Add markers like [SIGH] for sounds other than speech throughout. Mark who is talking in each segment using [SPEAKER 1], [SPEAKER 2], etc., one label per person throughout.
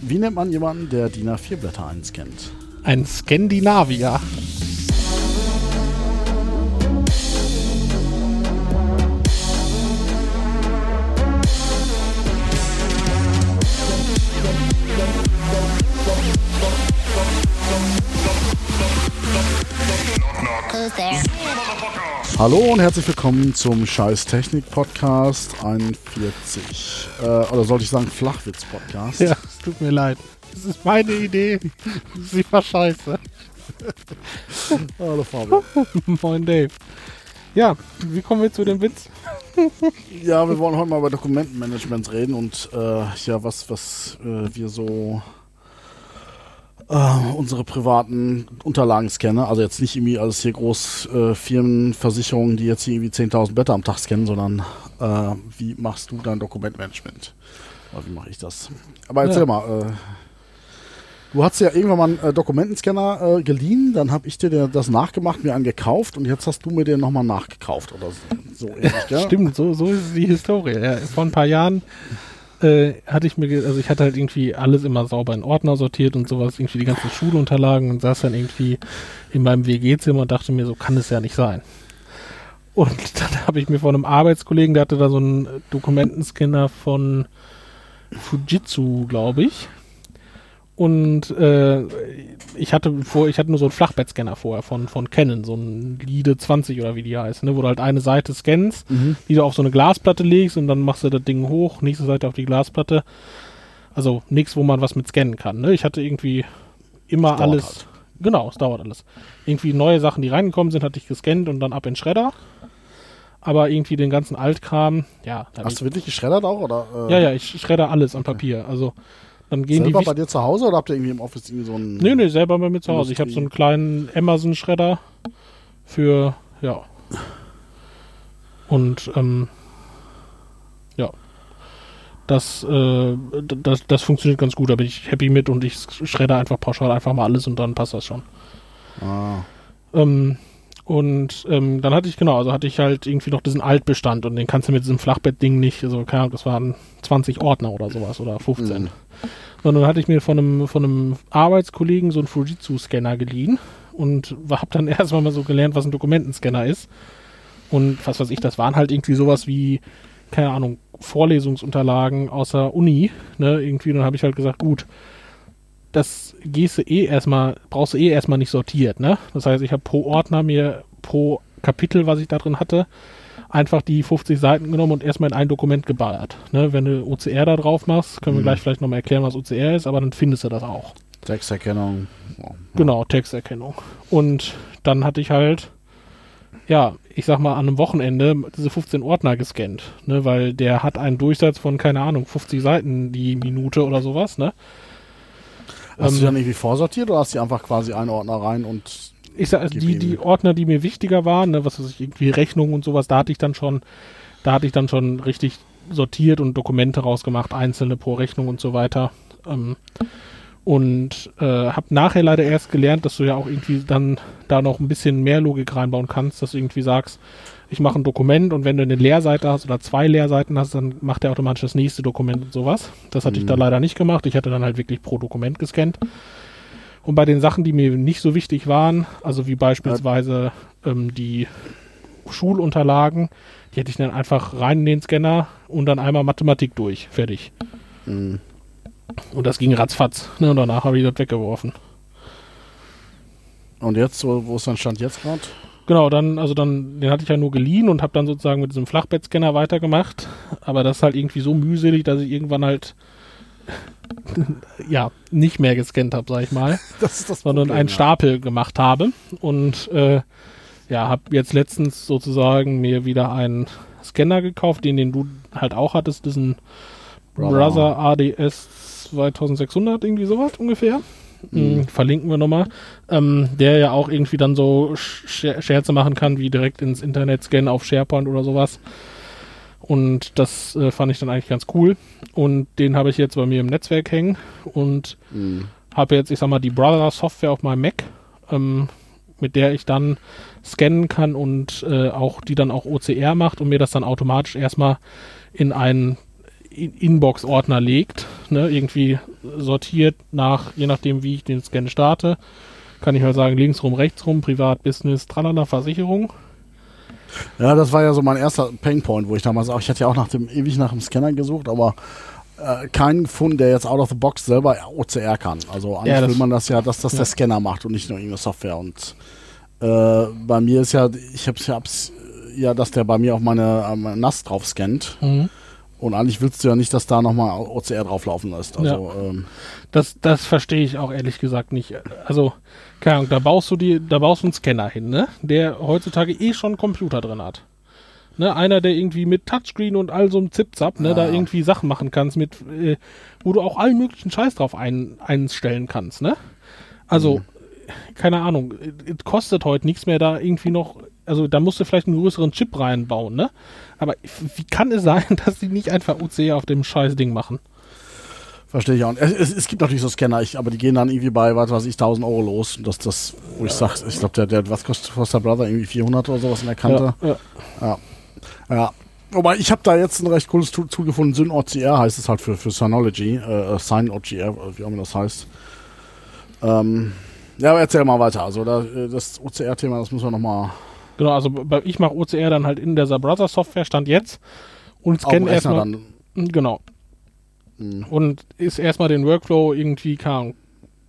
[SPEAKER 1] Wie nennt man jemanden, der DIN A4-Blätter einscannt?
[SPEAKER 2] Ein Skandinavier.
[SPEAKER 1] Hallo und herzlich willkommen zum Scheiß Technik Podcast 41. Äh, oder sollte ich sagen Flachwitz Podcast?
[SPEAKER 2] Ja, tut mir leid. Das ist meine Idee. Sie war scheiße. [LAUGHS]
[SPEAKER 1] Hallo Fabian. [LAUGHS]
[SPEAKER 2] Moin Dave. Ja, wie kommen wir zu dem Witz?
[SPEAKER 1] Ja, wir wollen heute mal über Dokumentenmanagement reden und äh, ja, was, was äh, wir so äh, unsere privaten Unterlagen scannen. Also jetzt nicht irgendwie alles hier groß äh, Firmenversicherungen, die jetzt hier irgendwie 10.000 Blätter am Tag scannen, sondern äh, wie machst du dein Dokumentmanagement? Oder wie mache ich das? Aber erzähl
[SPEAKER 2] Ja.
[SPEAKER 1] mal, äh, du hast ja irgendwann mal einen äh, Dokumentenscanner äh, geliehen, dann habe ich dir das nachgemacht, mir einen gekauft und jetzt hast du mir den nochmal nachgekauft oder so, so ähnlich? [LAUGHS]
[SPEAKER 2] Stimmt, so, so ist die Historie. Ja, vor ein paar Jahren äh, hatte ich mir, also ich hatte halt irgendwie alles immer sauber in Ordner sortiert und sowas, irgendwie die ganzen Schulunterlagen und saß dann irgendwie in meinem WG-Zimmer und dachte mir, so kann es ja nicht sein. Und [LAUGHS] dann habe ich mir von einem Arbeitskollegen, der hatte da so einen Dokumentenscanner von Fujitsu, glaube ich. Und äh, ich hatte vor, ich hatte nur so einen Flachbettscanner vorher von, von Canon, so ein Lide 20 oder wie die heißt, ne, wo du halt eine Seite scannst,
[SPEAKER 1] Mhm.
[SPEAKER 2] die du auf so eine Glasplatte legst und dann machst du das Ding hoch, nächste Seite auf die Glasplatte. Also nichts, wo man was mit scannen kann. Ne? Ich hatte irgendwie immer alles.
[SPEAKER 1] halt.
[SPEAKER 2] Genau, es dauert alles. Irgendwie neue Sachen, die reingekommen sind, hatte ich gescannt und dann ab in den Schredder. Aber irgendwie den ganzen Altkram, ja.
[SPEAKER 1] Hast du wirklich geschreddert auch? Oder, äh,
[SPEAKER 2] ja, ja, ich schredder alles am Papier. Also dann gehen
[SPEAKER 1] Selber
[SPEAKER 2] die
[SPEAKER 1] bei dir zu Hause oder habt ihr irgendwie im Office irgendwie so einen.
[SPEAKER 2] Nee, nee, selber bei mir zu Hause. Ich habe so einen kleinen Amazon-Schredder für, ja. Und, ähm, ja. Das, äh, das, das funktioniert ganz gut, da bin ich happy mit und ich schredder einfach pauschal einfach mal alles und dann passt das schon.
[SPEAKER 1] Ah,
[SPEAKER 2] Ähm, und ähm, dann hatte ich, genau, also hatte ich halt irgendwie noch diesen Altbestand und den kannst du mit diesem Flachbett-Ding nicht, also keine Ahnung, das waren 20 Ordner oder sowas oder 15.
[SPEAKER 1] Mhm.
[SPEAKER 2] Sondern dann hatte ich mir von einem, von einem Arbeitskollegen so einen Fujitsu-Scanner geliehen und habe dann [LAUGHS] erstmal mal so gelernt, was ein Dokumentenscanner ist. Und was weiß ich, das waren halt irgendwie sowas wie, keine Ahnung, Vorlesungsunterlagen aus der Uni, ne, irgendwie, dann habe ich halt gesagt, gut, das gehst du eh erstmal, brauchst du eh erstmal nicht sortiert, ne? Das heißt, ich habe pro Ordner mir pro Kapitel, was ich da drin hatte, einfach die 50 Seiten genommen und erstmal in ein Dokument geballert. Ne? Wenn du OCR da drauf machst, können wir
[SPEAKER 1] Mhm.
[SPEAKER 2] gleich vielleicht nochmal erklären, was OCR ist, aber dann findest du das auch.
[SPEAKER 1] Texterkennung. Ja.
[SPEAKER 2] Genau, Texterkennung. Und dann hatte ich halt, ja, ich sag mal, an einem Wochenende diese 15 Ordner gescannt, ne, weil der hat einen Durchsatz von, keine Ahnung, 50 Seiten die Minute oder sowas, ne?
[SPEAKER 1] Hast du
[SPEAKER 2] Ähm,
[SPEAKER 1] dann irgendwie vorsortiert oder hast du einfach quasi einen Ordner rein und.
[SPEAKER 2] ich sag,
[SPEAKER 1] Gib
[SPEAKER 2] die, die Ordner, die mir wichtiger waren, ne, was weiß ich, irgendwie Rechnungen und sowas, da hatte ich dann schon, da hatte ich dann schon richtig sortiert und Dokumente rausgemacht, einzelne pro Rechnung und so weiter. Ähm, und äh, habe nachher leider erst gelernt, dass du ja auch irgendwie dann da noch ein bisschen mehr Logik reinbauen kannst, dass du irgendwie sagst, ich mache ein Dokument und wenn du eine Leerseite hast oder zwei Leerseiten hast, dann macht er automatisch das nächste Dokument und sowas. Das hatte ich
[SPEAKER 1] Mhm.
[SPEAKER 2] da leider nicht gemacht. Ich hatte dann halt wirklich pro Dokument gescannt. Und bei den Sachen, die mir nicht so wichtig waren, also wie beispielsweise ähm, die Schulunterlagen, die hätte ich dann einfach rein in den Scanner und dann einmal Mathematik durch. Fertig.
[SPEAKER 1] Mh.
[SPEAKER 2] Und das ging ratzfatz. Ne? Und danach habe ich das weggeworfen.
[SPEAKER 1] Und jetzt, wo, wo ist dein Stand jetzt gerade?
[SPEAKER 2] Genau, dann, also dann, den hatte ich ja nur geliehen und habe dann sozusagen mit diesem Flachbettscanner weitergemacht. Aber das ist halt irgendwie so mühselig, dass ich irgendwann halt [LAUGHS] ja, nicht mehr gescannt habe, sag ich mal. [LAUGHS]
[SPEAKER 1] Das ist das
[SPEAKER 2] sondern
[SPEAKER 1] Problem,
[SPEAKER 2] einen
[SPEAKER 1] ja.
[SPEAKER 2] Stapel gemacht habe. Und äh, ja, habe jetzt letztens sozusagen mir wieder einen Scanner gekauft, den, den du halt auch hattest, diesen
[SPEAKER 1] Brother.
[SPEAKER 2] Brother, ADS 2600, irgendwie sowas ungefähr.
[SPEAKER 1] Mhm.
[SPEAKER 2] Mhm. Verlinken wir nochmal. Ähm, der ja auch irgendwie dann so Scher Scherze machen kann, wie direkt ins Internet scannen auf SharePoint oder sowas. Und das äh, fand ich dann eigentlich ganz cool. Und den habe ich jetzt bei mir im Netzwerk hängen. Und
[SPEAKER 1] Mh.
[SPEAKER 2] habe jetzt, ich sag mal, die Brother Software auf meinem Mac, ähm, mit der ich dann scannen kann und äh, auch die dann auch OCR macht und mir das dann automatisch erstmal in ein In- Inbox-Ordner legt, ne, irgendwie sortiert nach, je nachdem wie ich den Scan starte, kann ich halt sagen, links rum, rechts rum, Privat, Business, tralala, Versicherung.
[SPEAKER 1] Ja, das war ja so mein erster Painpoint, wo ich damals auch, ich hatte ja auch nach dem, ewig nach dem Scanner gesucht, aber äh, keinen gefunden, der jetzt out of the box selber OCR kann. Also eigentlich
[SPEAKER 2] Ja, das-
[SPEAKER 1] will man das ja, dass das
[SPEAKER 2] ja.
[SPEAKER 1] der Scanner macht und nicht nur irgendeine Software. Und äh, bei mir ist ja, ich hab's ja, hab's, ja, dass der bei mir auch meine ähm, NAS drauf scannt.
[SPEAKER 2] Mhm.
[SPEAKER 1] Und eigentlich willst du ja nicht, dass da nochmal OCR drauflaufen lässt. Also, ähm,
[SPEAKER 2] Das, das verstehe ich auch ehrlich gesagt nicht. Also, keine Ahnung, da baust du die, da baust du einen Scanner hin, ne? Der heutzutage eh schon einen Computer drin hat. Ne, einer, der irgendwie mit Touchscreen und all so einem Zip-Zap, ne,
[SPEAKER 1] Ja.
[SPEAKER 2] da irgendwie Sachen machen kannst, mit, äh, wo du auch allen möglichen Scheiß drauf ein, einstellen kannst, ne? Also, keine Ahnung, es kostet heute nichts mehr da irgendwie noch, also da musst du vielleicht einen größeren Chip reinbauen, ne? Aber wie kann es sein, [LAUGHS] dass die nicht einfach OC auf dem scheiß Ding machen?
[SPEAKER 1] Verstehe ich auch. Es, es, es gibt natürlich so Scanner, ich, aber die gehen dann irgendwie bei, was weiß ich, 1000 Euro los. Und das, das, wo ich sag, ich glaube, der, der, was kostet Foster Brother? Irgendwie 400 oder sowas in der Kante.
[SPEAKER 2] Ja, ja.
[SPEAKER 1] Ja. Wobei, ich habe da jetzt ein recht cooles Tool, Tool gefunden. SynOCR heißt es halt für, für Synology. Äh, SynoloGR, wie auch immer das heißt. Ähm, ja, aber erzähl mal weiter. Also da, äh, das OCR-Thema, das müssen wir nochmal
[SPEAKER 2] Genau, also ich mache OCR dann halt in der Brother Software Stand jetzt und scanne erstmal.
[SPEAKER 1] dann.
[SPEAKER 2] Genau.
[SPEAKER 1] Mhm.
[SPEAKER 2] Und ist erstmal den Workflow irgendwie, keine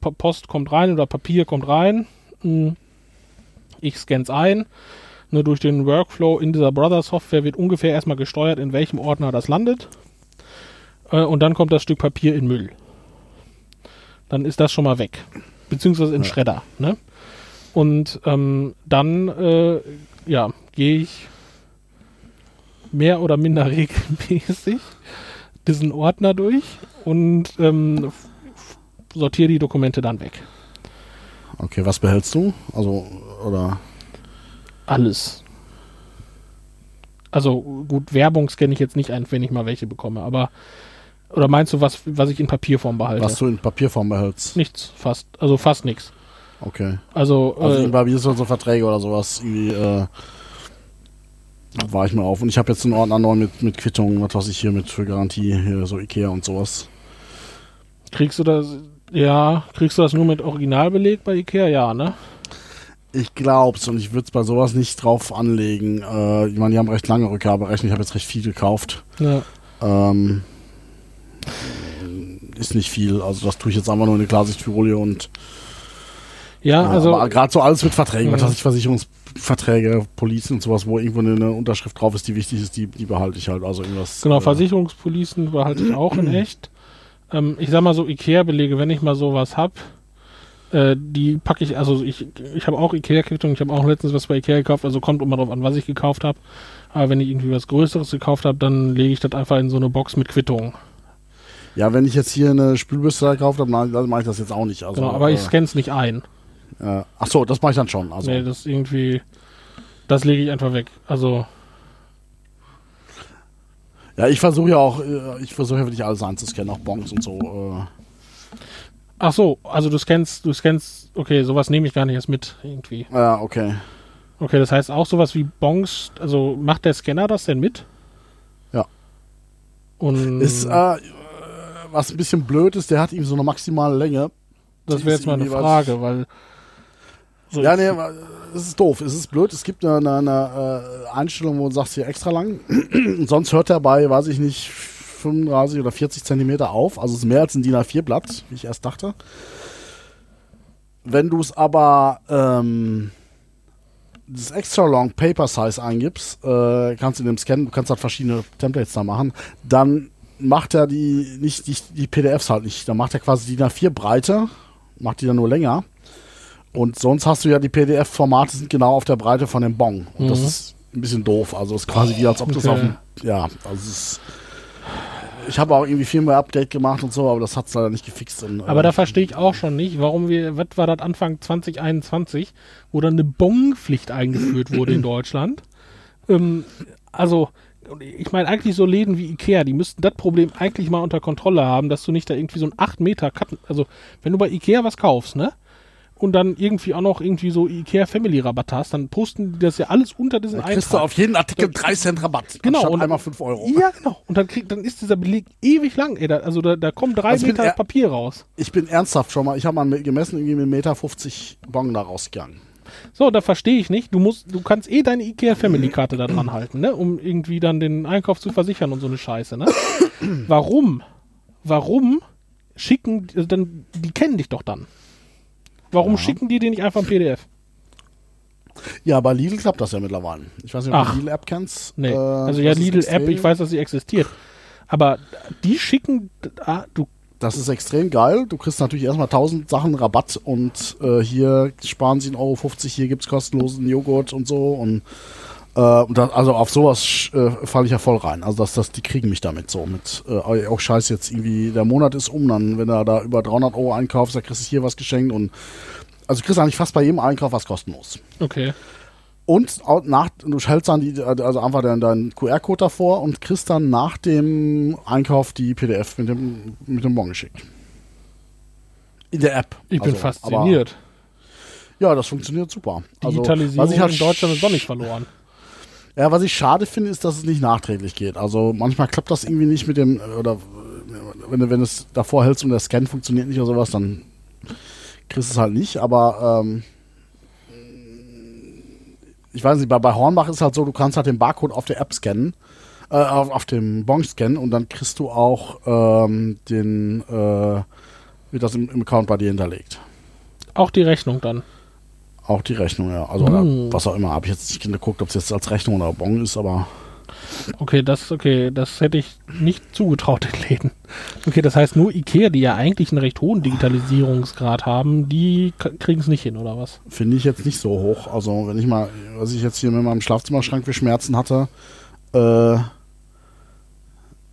[SPEAKER 2] Post kommt rein oder Papier kommt rein. Mm. Ich scan's ein. Ne, durch den Workflow in dieser Brother Software wird ungefähr erstmal gesteuert, in welchem Ordner das landet. Äh, und dann kommt das Stück Papier in Müll. Dann ist das schon mal weg. Beziehungsweise in
[SPEAKER 1] Ja.
[SPEAKER 2] Schredder. Ne? Und ähm, dann äh, ja, gehe ich mehr oder minder [LAUGHS] regelmäßig diesen Ordner durch und ähm, sortiere die Dokumente dann weg.
[SPEAKER 1] Okay, was behältst du? Also, oder.
[SPEAKER 2] Alles. Also gut, Werbung scanne ich jetzt nicht ein, wenn ich mal welche bekomme, aber oder meinst du, was, was ich in Papierform behalte?
[SPEAKER 1] Was du in Papierform behältst?
[SPEAKER 2] Nichts, fast. Also fast nichts.
[SPEAKER 1] Okay.
[SPEAKER 2] Also,
[SPEAKER 1] Also
[SPEAKER 2] äh,
[SPEAKER 1] bei mir sind so Verträge oder sowas irgendwie, äh, war ich mal auf. Und ich habe jetzt einen Ordner neu mit, mit Quittungen, was weiß ich hier mit für Garantie, hier so Ikea und sowas.
[SPEAKER 2] kriegst du das, ja, kriegst du das nur mit Originalbeleg bei Ikea? Ja, ne?
[SPEAKER 1] Ich glaub's und ich würde es bei sowas nicht drauf anlegen. Äh, ich meine, die haben recht lange Rückgaberechte. Ich habe jetzt recht viel gekauft.
[SPEAKER 2] Ja.
[SPEAKER 1] Ähm, ist nicht viel. Also das tue ich jetzt einfach nur in eine Klarsichtfolie und
[SPEAKER 2] Ja,
[SPEAKER 1] ja,
[SPEAKER 2] also,
[SPEAKER 1] aber gerade so alles mit Verträgen, was weiß ich, Versicherungsverträge, Policen und sowas, wo irgendwo eine, Unterschrift drauf ist, die wichtig ist, die, die behalte ich halt. Also irgendwas.
[SPEAKER 2] genau,
[SPEAKER 1] äh,
[SPEAKER 2] Versicherungspolicen behalte ich auch in [CLEARS THROAT] echt. Ähm, ich sag mal so, Ikea-Belege, wenn ich mal sowas hab, äh, die packe ich, also ich, ich habe auch Ikea-Quittung, ich habe auch letztens was bei Ikea gekauft, also kommt immer drauf an, was ich gekauft habe. Aber wenn ich irgendwie was Größeres gekauft habe, dann lege ich das einfach in so eine Box mit Quittung.
[SPEAKER 1] Ja, wenn ich jetzt hier eine Spülbürste gekauft habe, dann, mache ich das jetzt auch nicht. Also,
[SPEAKER 2] genau, aber ich
[SPEAKER 1] äh,
[SPEAKER 2] scanne es nicht ein.
[SPEAKER 1] Äh, ach so, das mache ich dann schon. Also,
[SPEAKER 2] nee, das irgendwie, das lege ich einfach weg. Also,
[SPEAKER 1] ja, ich versuche ja auch, äh, ich versuche ja wirklich alles einzuscannen, auch Bonks und so. Äh,
[SPEAKER 2] ach so, also du scannst, du scannst, okay, sowas nehme ich gar nicht erst mit, irgendwie.
[SPEAKER 1] ja, okay.
[SPEAKER 2] Okay, das heißt auch sowas wie Bongs, also macht der Scanner das denn mit?
[SPEAKER 1] Ja.
[SPEAKER 2] Und
[SPEAKER 1] Ist, äh, was ein bisschen blöd ist, der hat ihm so eine maximale Länge.
[SPEAKER 2] das wäre jetzt mal eine Frage, weil. So
[SPEAKER 1] Ja, nee, es ist doof. Es ist blöd. Es gibt eine, eine, eine äh, Einstellung, wo du sagst, hier extra lang. [CLEARS THROAT] Sonst hört er bei, weiß ich nicht, 35 oder 40 Zentimeter auf. Also es ist mehr als ein DIN A4-Blatt, wie ich erst dachte. Wenn du es aber ähm, das extra long Paper Size eingibst, äh, kannst du in dem Scan, du kannst halt verschiedene Templates da machen, dann macht er die nicht die, die PDFs halt nicht. Dann macht er quasi DIN A4 Breite, macht die dann nur länger. Und sonst hast du ja die PDF-Formate sind genau auf der Breite von dem Bon. Und das
[SPEAKER 2] Mhm.
[SPEAKER 1] ist ein bisschen doof. Also es ist quasi wie als ob das
[SPEAKER 2] Okay.
[SPEAKER 1] auf dem, ja, also es ist, ich habe auch irgendwie Firmware-Update gemacht und so, aber das hat es leider nicht gefixt. Und,
[SPEAKER 2] aber
[SPEAKER 1] äh,
[SPEAKER 2] da verstehe ich auch schon nicht, warum wir, was war das Anfang 2021, wo dann eine Bonpflicht eingeführt wurde in [CLEARS THROAT] Deutschland. Ähm, also, ich meine, eigentlich so Läden wie Ikea, die müssten das Problem eigentlich mal unter Kontrolle haben, dass du nicht da irgendwie so ein 8 Meter Cut, also wenn du bei Ikea was kaufst, ne? Und dann irgendwie auch noch irgendwie so Ikea Family Rabatt hast, dann posten die das ja alles unter diesen
[SPEAKER 1] Dann kriegst du auf jeden Artikel 3 Cent Rabatt.
[SPEAKER 2] Genau, und-
[SPEAKER 1] einmal 5 Euro.
[SPEAKER 2] ja, genau. Und dann, krieg, dann ist dieser Beleg ewig lang. Ey, da, also da, da kommen drei
[SPEAKER 1] Also bin
[SPEAKER 2] Meter
[SPEAKER 1] eher-
[SPEAKER 2] Papier raus.
[SPEAKER 1] Ich bin ernsthaft schon mal, ich habe mal gemessen, irgendwie mit 1,50 Meter 50 Bon da rausgegangen.
[SPEAKER 2] So, da verstehe ich nicht. Du musst, du kannst eh deine Ikea Family Karte da dran halten, ne? Um irgendwie dann den Einkauf zu versichern und so eine Scheiße, ne? Warum? Warum schicken, also dann, die kennen dich doch dann. Warum schicken die dir nicht einfach ein PDF?
[SPEAKER 1] Ja, bei Lidl klappt das ja mittlerweile. Ich weiß nicht, ob
[SPEAKER 2] Ach.
[SPEAKER 1] du die Lidl-App kennst.
[SPEAKER 2] Nee.
[SPEAKER 1] Äh,
[SPEAKER 2] also ja,
[SPEAKER 1] das ist
[SPEAKER 2] Lidl App,
[SPEAKER 1] extrem-
[SPEAKER 2] ich weiß, dass sie existiert. Aber die schicken, ah, du,
[SPEAKER 1] Das ist extrem geil. Du kriegst natürlich erstmal 1000 Sachen Rabatt und äh, hier sparen sie 1,50 Euro, hier gibt's kostenlosen Joghurt und so. Und das, also auf sowas äh, falle ich ja voll rein. Also das, das, die kriegen mich damit so. Mit äh, auch scheiße, jetzt irgendwie der Monat ist um, dann wenn du da über 300 Euro einkaufst, dann kriegst du hier was geschenkt und also du kriegst eigentlich fast bei jedem Einkauf was kostenlos.
[SPEAKER 2] okay.
[SPEAKER 1] Und nach, du hältst dann die, also einfach deinen, deinen QR-Code davor und kriegst dann nach dem Einkauf die PDF mit dem, mit dem Bon geschickt. In der App.
[SPEAKER 2] Ich bin
[SPEAKER 1] Also,
[SPEAKER 2] fasziniert.
[SPEAKER 1] Aber, ja, das funktioniert super. Also,
[SPEAKER 2] Digitalisierung
[SPEAKER 1] was ich halt
[SPEAKER 2] in Deutschland ist doch nicht verloren.
[SPEAKER 1] Ja, was ich schade finde, ist, dass es nicht nachträglich geht. Also manchmal klappt das irgendwie nicht mit dem, oder äh, wenn du, wenn du es davor hältst und der Scan funktioniert nicht oder sowas, dann kriegst du es halt nicht. Aber ähm, ich weiß nicht, bei, bei Hornbach ist halt so, du kannst halt den Barcode auf der App scannen, äh, auf, auf dem Bon scannen und dann kriegst du auch ähm, den, äh, wird das im, im Account bei dir hinterlegt.
[SPEAKER 2] Auch die Rechnung dann.
[SPEAKER 1] Auch die Rechnung, ja. Also
[SPEAKER 2] Hm.
[SPEAKER 1] was auch immer. Habe ich jetzt nicht geguckt, ob es jetzt als Rechnung oder Bon ist, aber
[SPEAKER 2] Okay, das, okay, das hätte ich nicht zugetraut [LAUGHS] den Läden. Okay, das heißt nur Ikea, die ja eigentlich einen recht hohen Digitalisierungsgrad haben, die kriegen es nicht hin, oder was?
[SPEAKER 1] finde ich jetzt nicht so hoch. Also wenn ich mal, was ich jetzt hier mit meinem Schlafzimmerschrank für Schmerzen hatte, äh,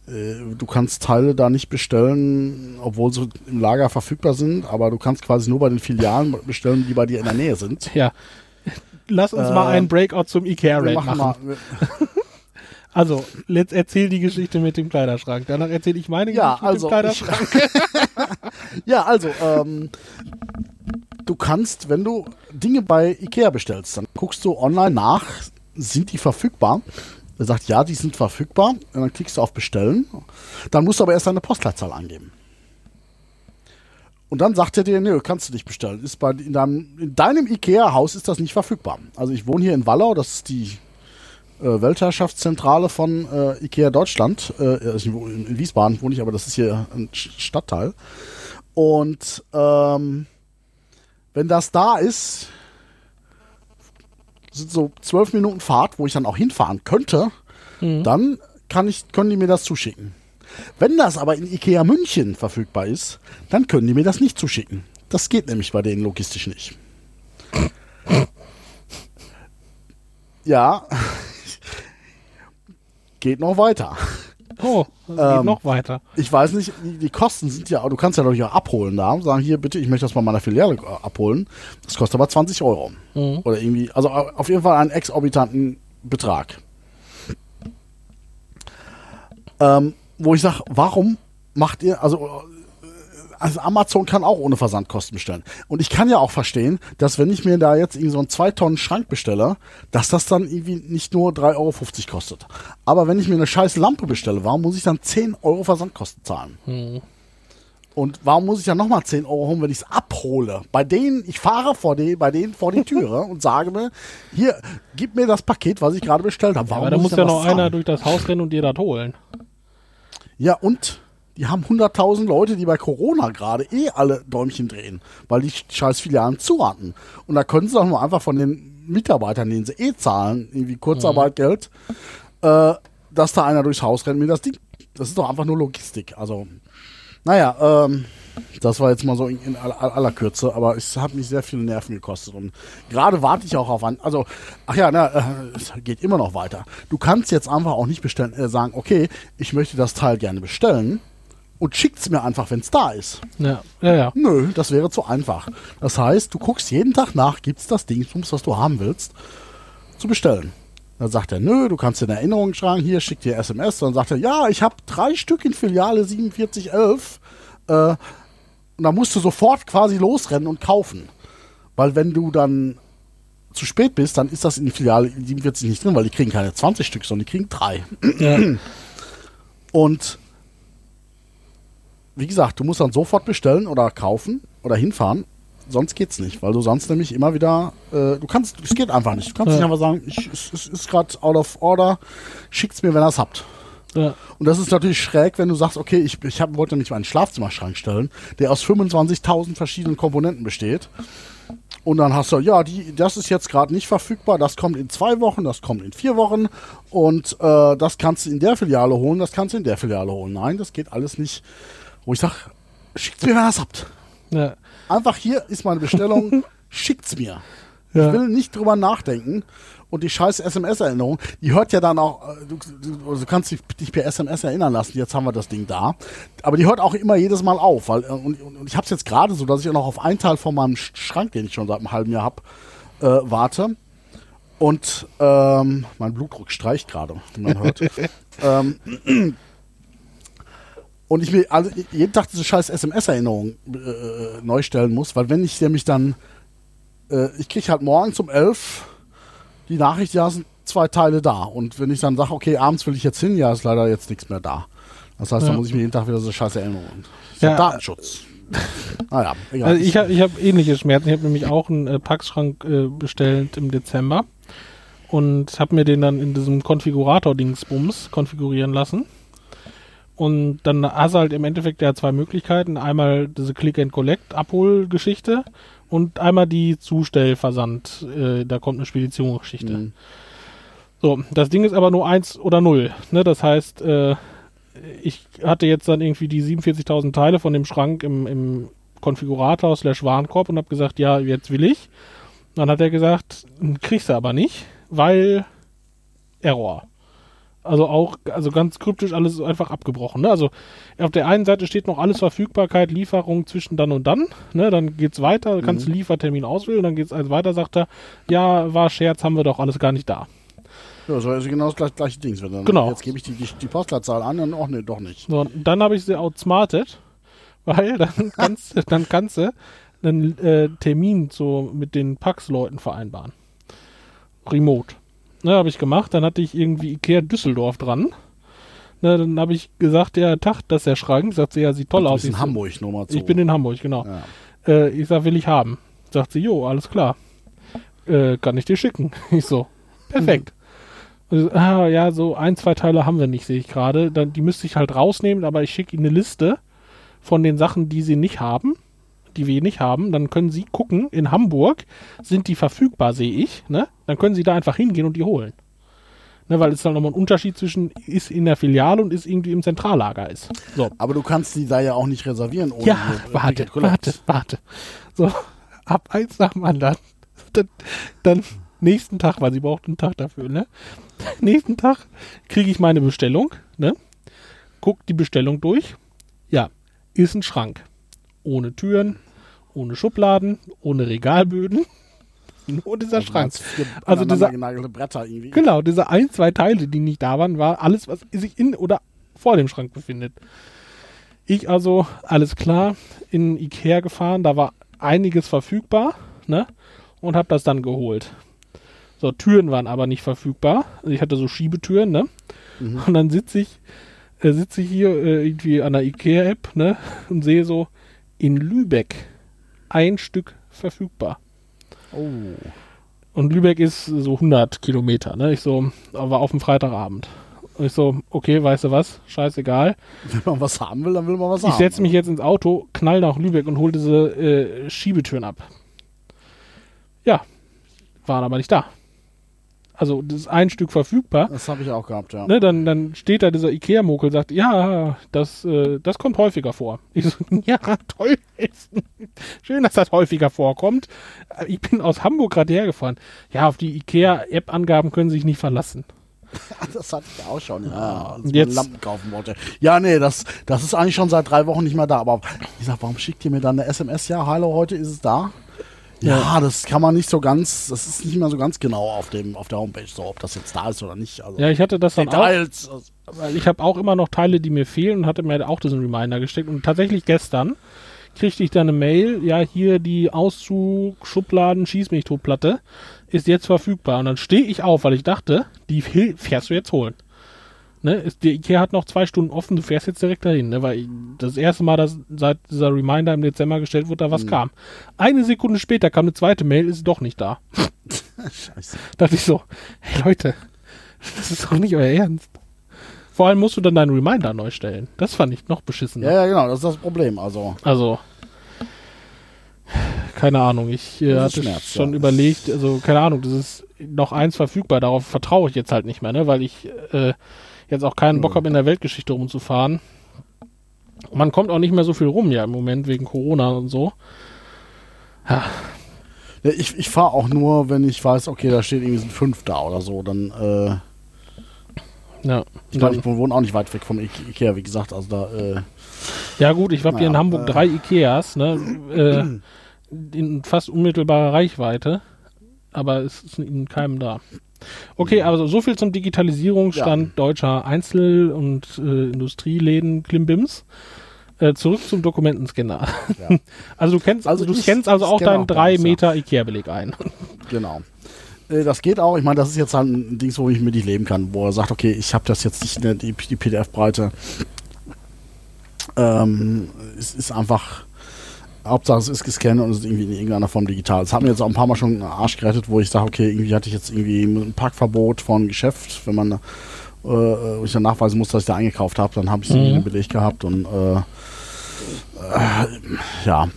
[SPEAKER 1] du kannst Teile da nicht bestellen, obwohl sie im Lager verfügbar sind, aber du kannst quasi nur bei den Filialen bestellen, die bei dir in der Nähe sind.
[SPEAKER 2] Ja. Lass uns
[SPEAKER 1] Äh,
[SPEAKER 2] mal einen Breakout zum Ikea
[SPEAKER 1] Wir
[SPEAKER 2] Raid
[SPEAKER 1] machen
[SPEAKER 2] machen. [LAUGHS] Also, let's erzähl die Geschichte mit dem Kleiderschrank. Danach erzähle ich meine
[SPEAKER 1] Ja,
[SPEAKER 2] Geschichte
[SPEAKER 1] also
[SPEAKER 2] mit dem Kleiderschrank.
[SPEAKER 1] ich, [LAUGHS] ja, also ähm, du kannst, wenn du Dinge bei Ikea bestellst, dann guckst du online nach, sind die verfügbar? Er sagt, ja, die sind verfügbar. Und dann klickst du auf Bestellen. Dann musst du aber erst deine Postleitzahl angeben. Und dann sagt er dir, nö, kannst du nicht bestellen. Ist bei, in, deinem, in deinem Ikea-Haus ist das nicht verfügbar. Also ich wohne hier in Wallau, das ist die äh, Weltherrschaftszentrale von äh, Ikea Deutschland. Äh, also in, in Wiesbaden wohne ich, aber das ist hier ein Stadtteil. Und ähm, wenn das da ist, sind so zwölf Minuten Fahrt, wo ich dann auch hinfahren könnte, dann kann ich, können die mir das zuschicken. Wenn das aber in Ikea München verfügbar ist, dann können die mir das nicht zuschicken. Das geht nämlich bei denen logistisch nicht. Ja, [LAUGHS] geht noch weiter.
[SPEAKER 2] Oh, das geht
[SPEAKER 1] Ähm,
[SPEAKER 2] noch weiter.
[SPEAKER 1] Ich weiß nicht, die, die Kosten sind ja, du kannst ja natürlich auch abholen da, sagen hier bitte, ich möchte das bei meiner Filiale äh, abholen. Das kostet aber 20 Euro.
[SPEAKER 2] Mhm.
[SPEAKER 1] Oder irgendwie, also au- auf jeden Fall einen exorbitanten Betrag. Ähm, wo ich sage, warum macht ihr, also, also Amazon kann auch ohne Versandkosten bestellen. Und ich kann ja auch verstehen, dass wenn ich mir da jetzt irgendwie so einen 2 Tonnen Schrank bestelle, dass das dann irgendwie nicht nur 3,50 Euro kostet. Aber wenn ich mir eine scheiß Lampe bestelle, warum muss ich dann 10 Euro Versandkosten zahlen?
[SPEAKER 2] Hm.
[SPEAKER 1] Und warum muss ich dann nochmal 10 Euro holen, wenn ich es abhole? Bei denen, ich fahre vor die, bei denen vor die Türe und sage mir, hier, gib mir das Paket, was ich gerade bestellt habe. Warum
[SPEAKER 2] Aber da
[SPEAKER 1] muss
[SPEAKER 2] muss
[SPEAKER 1] ich
[SPEAKER 2] ja noch einer durch das Haus rennen und dir das holen.
[SPEAKER 1] Ja, und die haben 100.000 Leute, die bei Corona gerade eh alle Däumchen drehen, weil die scheiß Filialen zu hatten. Und da können sie doch nur einfach von den Mitarbeitern, denen sie eh zahlen, irgendwie Kurzarbeitgeld, äh, dass da einer durchs Haus rennt mit das Ding. Das ist doch einfach nur Logistik. Also, naja, ähm, das war jetzt mal so in, in aller, aller Kürze, aber es hat mich sehr viele Nerven gekostet. Und gerade warte ich auch auf ein, also, ach ja, na, äh, es geht immer noch weiter. Du kannst jetzt einfach auch nicht bestellen, äh, sagen, okay, ich möchte das Teil gerne bestellen und schickt's mir einfach, wenn's da ist.
[SPEAKER 2] Ja, ja, ja.
[SPEAKER 1] Nö, das wäre zu einfach. Das heißt, du guckst jeden Tag nach, gibt's das Dingsbums, was du haben willst, zu bestellen. Dann sagt er, nö, du kannst in Erinnerung schreiben, hier, schick dir SMS. Dann sagt er, ja, ich habe drei Stück in Filiale 4711. Äh, und dann musst du sofort quasi losrennen und kaufen. Weil wenn du dann zu spät bist, dann ist das in Filiale 47 nicht drin, weil die kriegen keine 20 Stück, sondern die kriegen drei.
[SPEAKER 2] Ja.
[SPEAKER 1] Und wie gesagt, du musst dann sofort bestellen oder kaufen oder hinfahren. Sonst geht's nicht, weil du sonst nämlich immer wieder, äh, du kannst, es geht einfach nicht. Du kannst
[SPEAKER 2] Ja.
[SPEAKER 1] nicht einfach sagen, ich, es, es ist gerade out of order, schickt's mir, wenn ihr es habt.
[SPEAKER 2] ja.
[SPEAKER 1] Und das ist natürlich schräg, wenn du sagst, okay, ich, ich hab, wollte nämlich meinen Schlafzimmerschrank stellen, der aus 25.000 verschiedenen Komponenten besteht. Und dann hast du, ja, die, das ist jetzt gerade nicht verfügbar, das kommt in zwei Wochen, das kommt in vier Wochen und äh, das kannst du in der Filiale holen, das kannst du in der Filiale holen. Nein, das geht alles nicht. Wo ich sag, schickt's mir, wenn ihr es habt.
[SPEAKER 2] ja.
[SPEAKER 1] Einfach hier ist meine Bestellung, [LAUGHS] schickt's mir.
[SPEAKER 2] Ja.
[SPEAKER 1] Ich will nicht drüber nachdenken. Und die scheiß SMS-Erinnerung, die hört ja dann auch, äh, du, du, du kannst dich, dich per SMS erinnern lassen, jetzt haben wir das Ding da. Aber die hört auch immer jedes Mal auf. Weil, äh, und, und ich habe es jetzt gerade so, dass ich auch noch auf einen Teil von meinem Sch- Schrank, den ich schon seit einem halben Jahr habe, äh, warte. Und ähm, mein Blutdruck streicht gerade, wie man hört. [LAUGHS] ähm, und ich mir also jeden Tag diese scheiß SMS-Erinnerung äh, neu stellen muss, weil wenn ich nämlich dann, äh, ich kriege halt morgens um 11 die Nachricht, ja, sind zwei Teile da. Und wenn ich dann sage, okay, abends will ich jetzt hin, ja, ist leider jetzt nichts mehr da. Das heißt,
[SPEAKER 2] Ja.
[SPEAKER 1] dann muss ich mir jeden Tag wieder so scheiß ist
[SPEAKER 2] Ja.
[SPEAKER 1] ja Datenschutz. naja, egal.
[SPEAKER 2] Also ich habe ich hab ähnliche Schmerzen. Ich habe nämlich auch einen äh, Packschrank äh, bestellt im Dezember und habe mir den dann in diesem Konfigurator-Dingsbums konfigurieren lassen. Und dann hast du halt im Endeffekt ja zwei Möglichkeiten. Einmal diese Click-and-Collect-Abholgeschichte und einmal die Zustellversand. Äh, da kommt eine Speditionsgeschichte.
[SPEAKER 1] Mhm.
[SPEAKER 2] So, das Ding ist aber nur eins oder null. Ne? Das heißt, äh, ich hatte jetzt dann irgendwie die 47.000 Teile von dem Schrank im, im Konfigurator slash Warenkorb und habe gesagt, ja, jetzt will ich. Dann hat er gesagt, kriegst du aber nicht, weil Error. Also auch, also ganz kryptisch alles einfach abgebrochen. Ne? Also auf der einen Seite steht noch alles Verfügbarkeit, Lieferung zwischen dann und dann. Ne? Dann geht's weiter, kannst du Liefertermin auswählen, dann geht's also weiter, sagt er, ja, war Scherz, haben wir doch alles gar nicht da.
[SPEAKER 1] Ja, so ist genau das gleiche, gleiche Ding. Dann,
[SPEAKER 2] Genau.
[SPEAKER 1] Jetzt gebe ich die, die, die Postleitzahl an und auch nee, doch nicht.
[SPEAKER 2] So, dann habe ich sie outsmartet, [LAUGHS] weil dann [LAUGHS] kannst, du- dann kannst du einen äh, Termin so mit den Pax-Leuten vereinbaren. Remote. Ne, habe ich gemacht. Dann hatte ich irgendwie Ikea Düsseldorf dran. Ne, dann habe ich gesagt, ja, Tag, das ist der Schrank. Sagt sie, ja, sieht toll
[SPEAKER 1] Du
[SPEAKER 2] aus.
[SPEAKER 1] bist
[SPEAKER 2] Ich
[SPEAKER 1] in
[SPEAKER 2] so,
[SPEAKER 1] Hamburg nur mal zu.
[SPEAKER 2] Ich bin in Hamburg, genau.
[SPEAKER 1] ja.
[SPEAKER 2] Äh, ich sag, will ich haben. Sagt sie, jo, alles klar. Äh, kann ich dir schicken. [LAUGHS] Ich so, perfekt. Also, ah, ja, so ein, zwei Teile haben wir nicht, sehe ich gerade. Dann, die müsste ich halt rausnehmen, aber ich schicke Ihnen eine Liste von den Sachen, die Sie nicht haben, die wir nicht haben. Dann können Sie gucken, in Hamburg sind die verfügbar, sehe ich. Ne? Dann können Sie da einfach hingehen und die holen. Ne, weil es dann nochmal ein Unterschied zwischen ist in der Filiale und ist irgendwie im Zentrallager ist. So.
[SPEAKER 1] Aber du kannst die da ja auch nicht reservieren ohne
[SPEAKER 2] Ja, warte, warte, warte. So, ab eins nach dem anderen. Dann, dann nächsten Tag, weil sie braucht einen Tag dafür, ne? Nächsten Tag kriege ich meine Bestellung, ne? Guck die Bestellung durch. Ja, ist ein Schrank. Ohne Türen, ohne Schubladen, ohne Regalböden. [LAUGHS] Nur dieser
[SPEAKER 1] Also
[SPEAKER 2] Schrank. Also dieser-
[SPEAKER 1] Bretter irgendwie.
[SPEAKER 2] Genau, diese ein, zwei Teile, die nicht da waren, war alles, was sich in oder vor dem Schrank befindet. Ich also, alles klar, in Ikea gefahren, da war einiges verfügbar, ne? Und habe das dann geholt. So, Türen waren aber nicht verfügbar. Also ich hatte so Schiebetüren, ne?
[SPEAKER 1] Mhm.
[SPEAKER 2] Und dann sitze ich, äh, sitze ich hier äh, irgendwie an der Ikea-App, ne? Und sehe so, in Lübeck ein Stück verfügbar.
[SPEAKER 1] Oh.
[SPEAKER 2] Und Lübeck ist so 100 Kilometer, ne? Ich so, aber auf dem Freitagabend. Und ich so, okay, weißt du was? Scheißegal.
[SPEAKER 1] Wenn man was haben will, dann will man was
[SPEAKER 2] Ich
[SPEAKER 1] haben.
[SPEAKER 2] setze mich jetzt ins Auto, knall nach Lübeck und hole diese äh, Schiebetüren ab. Ja, waren aber nicht da. Also, das ist ein Stück verfügbar.
[SPEAKER 1] Das habe ich auch gehabt, ja.
[SPEAKER 2] Ne, dann, dann steht da dieser Ikea-Mokel, sagt, ja, das, äh, das kommt häufiger vor. Ich so, [LAUGHS] ja, toll. Schön, dass das häufiger vorkommt. Äh, Ich bin aus Hamburg gerade hergefahren. Ja, auf die Ikea-App-Angaben können Sie sich nicht verlassen. [LAUGHS]
[SPEAKER 1] Das hatte ich auch schon, ja. Als
[SPEAKER 2] Jetzt-
[SPEAKER 1] Lampen kaufen wollte. Ja, nee, das, das ist eigentlich schon seit drei Wochen nicht mehr da. Aber ich sag, warum schickt ihr mir dann eine SMS? Ja, hallo, heute ist es da. Ja, das kann man nicht so ganz, das ist nicht mehr so ganz genau auf dem auf der Homepage, so ob das jetzt da ist oder nicht. Also
[SPEAKER 2] Ja, ich hatte das dann auch,
[SPEAKER 1] Details.
[SPEAKER 2] weil ich habe auch immer noch Teile, die mir fehlen und hatte mir auch diesen Reminder gesteckt. Und tatsächlich gestern kriegte ich dann eine Mail, ja, hier die Auszug, Schubladen, Schießmichtotplatte ist jetzt verfügbar. Und dann stehe ich auf, weil ich dachte, die fährst du jetzt holen. Ne, ist, die Ikea hat noch zwei Stunden offen, du fährst jetzt direkt dahin, ne, weil das erste Mal, dass seit dieser Reminder im Dezember gestellt wurde, da was mhm. kam. Eine Sekunde später kam eine zweite Mail, ist doch nicht da. [LAUGHS] [LAUGHS] Scheiße. Da dachte ich so, hey Leute, das ist doch nicht euer Ernst. Vor allem musst du dann deinen Reminder neu stellen. Das fand ich noch beschissen.
[SPEAKER 1] Ja, ja, genau, das ist das Problem. Also,
[SPEAKER 2] also keine Ahnung. Ich äh, hatte Schmerz, schon ja. überlegt, also keine Ahnung, das ist noch eins verfügbar. Darauf vertraue ich jetzt halt nicht mehr, ne, weil ich äh, jetzt auch keinen Bock hm. habe, in der Weltgeschichte rumzufahren. Man kommt auch nicht mehr so viel rum, ja, im Moment wegen Corona und so.
[SPEAKER 1] Ja. ja ich ich fahre auch nur, wenn ich weiß, okay, da steht irgendwie ein fünf da oder so, dann äh, ja. Ich meine, ich wohne auch nicht weit weg vom Ikea, wie gesagt, also da. Äh,
[SPEAKER 2] ja gut, ich habe naja, hier in Hamburg äh, drei Ikeas, ne, äh, [CLEARS THROAT] in fast unmittelbarer Reichweite, aber es ist in keinem da. Okay, also so viel zum Digitalisierungsstand ja. deutscher Einzel- und äh, Industrieläden Klimbims. Äh, zurück zum Dokumentenscanner. Ja. [LAUGHS] Also du kennst also du scannst also auch deinen 3 Meter Ikea-Beleg ein. [LAUGHS]
[SPEAKER 1] Genau. Äh, das geht auch. Ich meine, das ist jetzt halt ein Ding, wo ich mit nicht leben kann, wo er sagt, okay, ich habe das jetzt nicht in die, die PDF-Breite. Ähm, es ist einfach, Hauptsache es ist gescannt und es ist irgendwie in irgendeiner Form digital. Das hat mir jetzt auch ein paar Mal schon einen Arsch gerettet, wo ich sage, okay, irgendwie hatte ich jetzt irgendwie ein Packverbot von Geschäft, wenn man äh, ich dann nachweisen muss, dass ich da eingekauft habe, dann habe ich mhm. einen Beleg gehabt und äh, äh, ja,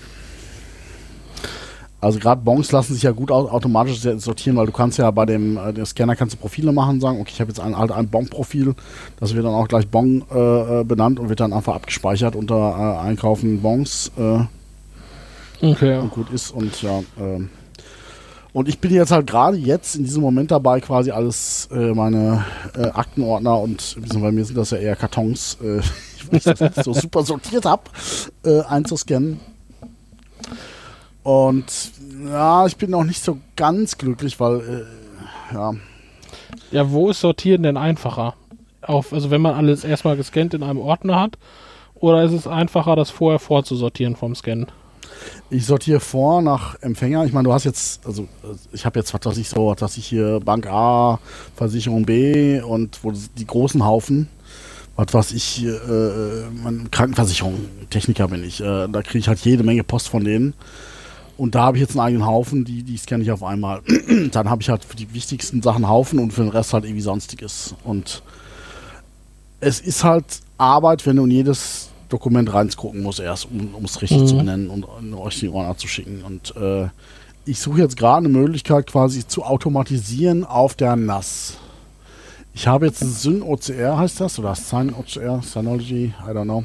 [SPEAKER 1] also gerade Bons lassen sich ja gut automatisch sortieren, weil du kannst ja bei dem, äh, dem Scanner kannst du Profile machen, sagen, okay, ich habe jetzt ein, halt ein Bon-Profil, das wird dann auch gleich Bon äh, äh, benannt und wird dann einfach abgespeichert unter äh, Einkaufen Bons. Äh, okay. Und gut ist und ja. Ähm, und ich bin jetzt halt gerade jetzt in diesem Moment dabei, quasi alles äh, meine äh, Aktenordner und bei mir sind das ja eher Kartons, äh, [LAUGHS] ich das nicht so super sortiert habe, äh, einzuscannen. Und ja, ich bin noch nicht so ganz glücklich, weil äh, ja.
[SPEAKER 2] Ja, wo ist Sortieren denn einfacher? Auf, also wenn man alles erstmal gescannt in einem Ordner hat, oder ist es einfacher, das vorher vorzusortieren vom Scannen?
[SPEAKER 1] Ich sortiere vor nach Empfänger. Ich meine, du hast jetzt, also ich habe jetzt, was weiß ich so, dass ich hier Bank A, Versicherung B und wo die großen Haufen, was weiß ich, äh, äh Krankenversicherung, Techniker bin ich, äh, da kriege ich halt jede Menge Post von denen. Und da habe ich jetzt einen eigenen Haufen, die, die scanne ich auf einmal. [CLEARS THROAT] Dann habe ich halt für die wichtigsten Sachen Haufen und für den Rest halt irgendwie sonstiges. Und es ist halt Arbeit, wenn du in jedes Dokument reingucken musst erst, um es richtig mhm. zu benennen und euch die Ordner zu schicken. Und äh, ich suche jetzt gerade eine Möglichkeit quasi zu automatisieren auf der NAS. Ich habe jetzt Syn OCR heißt das oder Sign OCR, Synology, I don't know.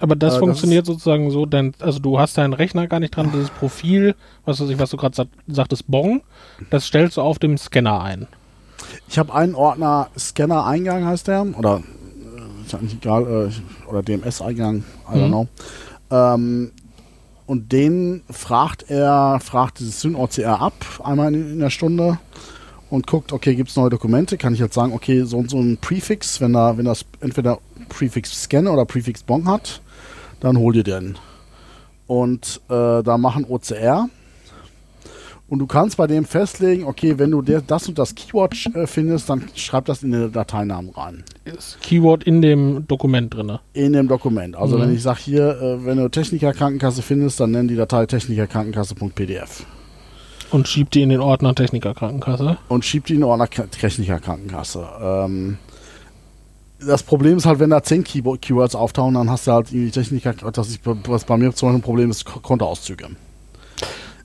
[SPEAKER 2] Aber das äh, funktioniert das sozusagen so, denn, also du hast deinen Rechner gar nicht dran, dieses Profil, was weiß ich, was du gerade sa sagtest, Bon, das stellst du auf dem Scanner ein.
[SPEAKER 1] Ich habe einen Ordner Scanner-Eingang heißt der, oder eigentlich egal, äh, oder DMS-Eingang, I don't mhm. know. Ähm, und den fragt er, fragt dieses SynOCR ab, einmal in, in der Stunde und guckt, okay, gibt es neue Dokumente? Kann ich jetzt sagen, okay, so und so ein Prefix, wenn da, wenn das entweder Prefix Scan oder Prefix Bon hat, dann hol dir den. Und äh, da machen OCR. Und du kannst bei dem festlegen, okay, wenn du das und das Keyword äh, findest, dann schreib das in den Dateinamen rein.
[SPEAKER 2] Ist Keyword in dem Dokument drin?
[SPEAKER 1] In dem Dokument. Also mhm. wenn ich sage hier, äh, wenn du Techniker Krankenkasse findest, dann nenn die Datei technikerkrankenkasse.pdf.
[SPEAKER 2] Und schieb die in den Ordner Techniker Krankenkasse?
[SPEAKER 1] Und schieb die in den Ordner Techniker Krankenkasse. Ähm, das Problem ist halt, wenn da 10 Keywords auftauchen, dann hast du halt irgendwie Techniker, das ist, was bei mir zum Beispiel ein Problem ist, Kontoauszüge.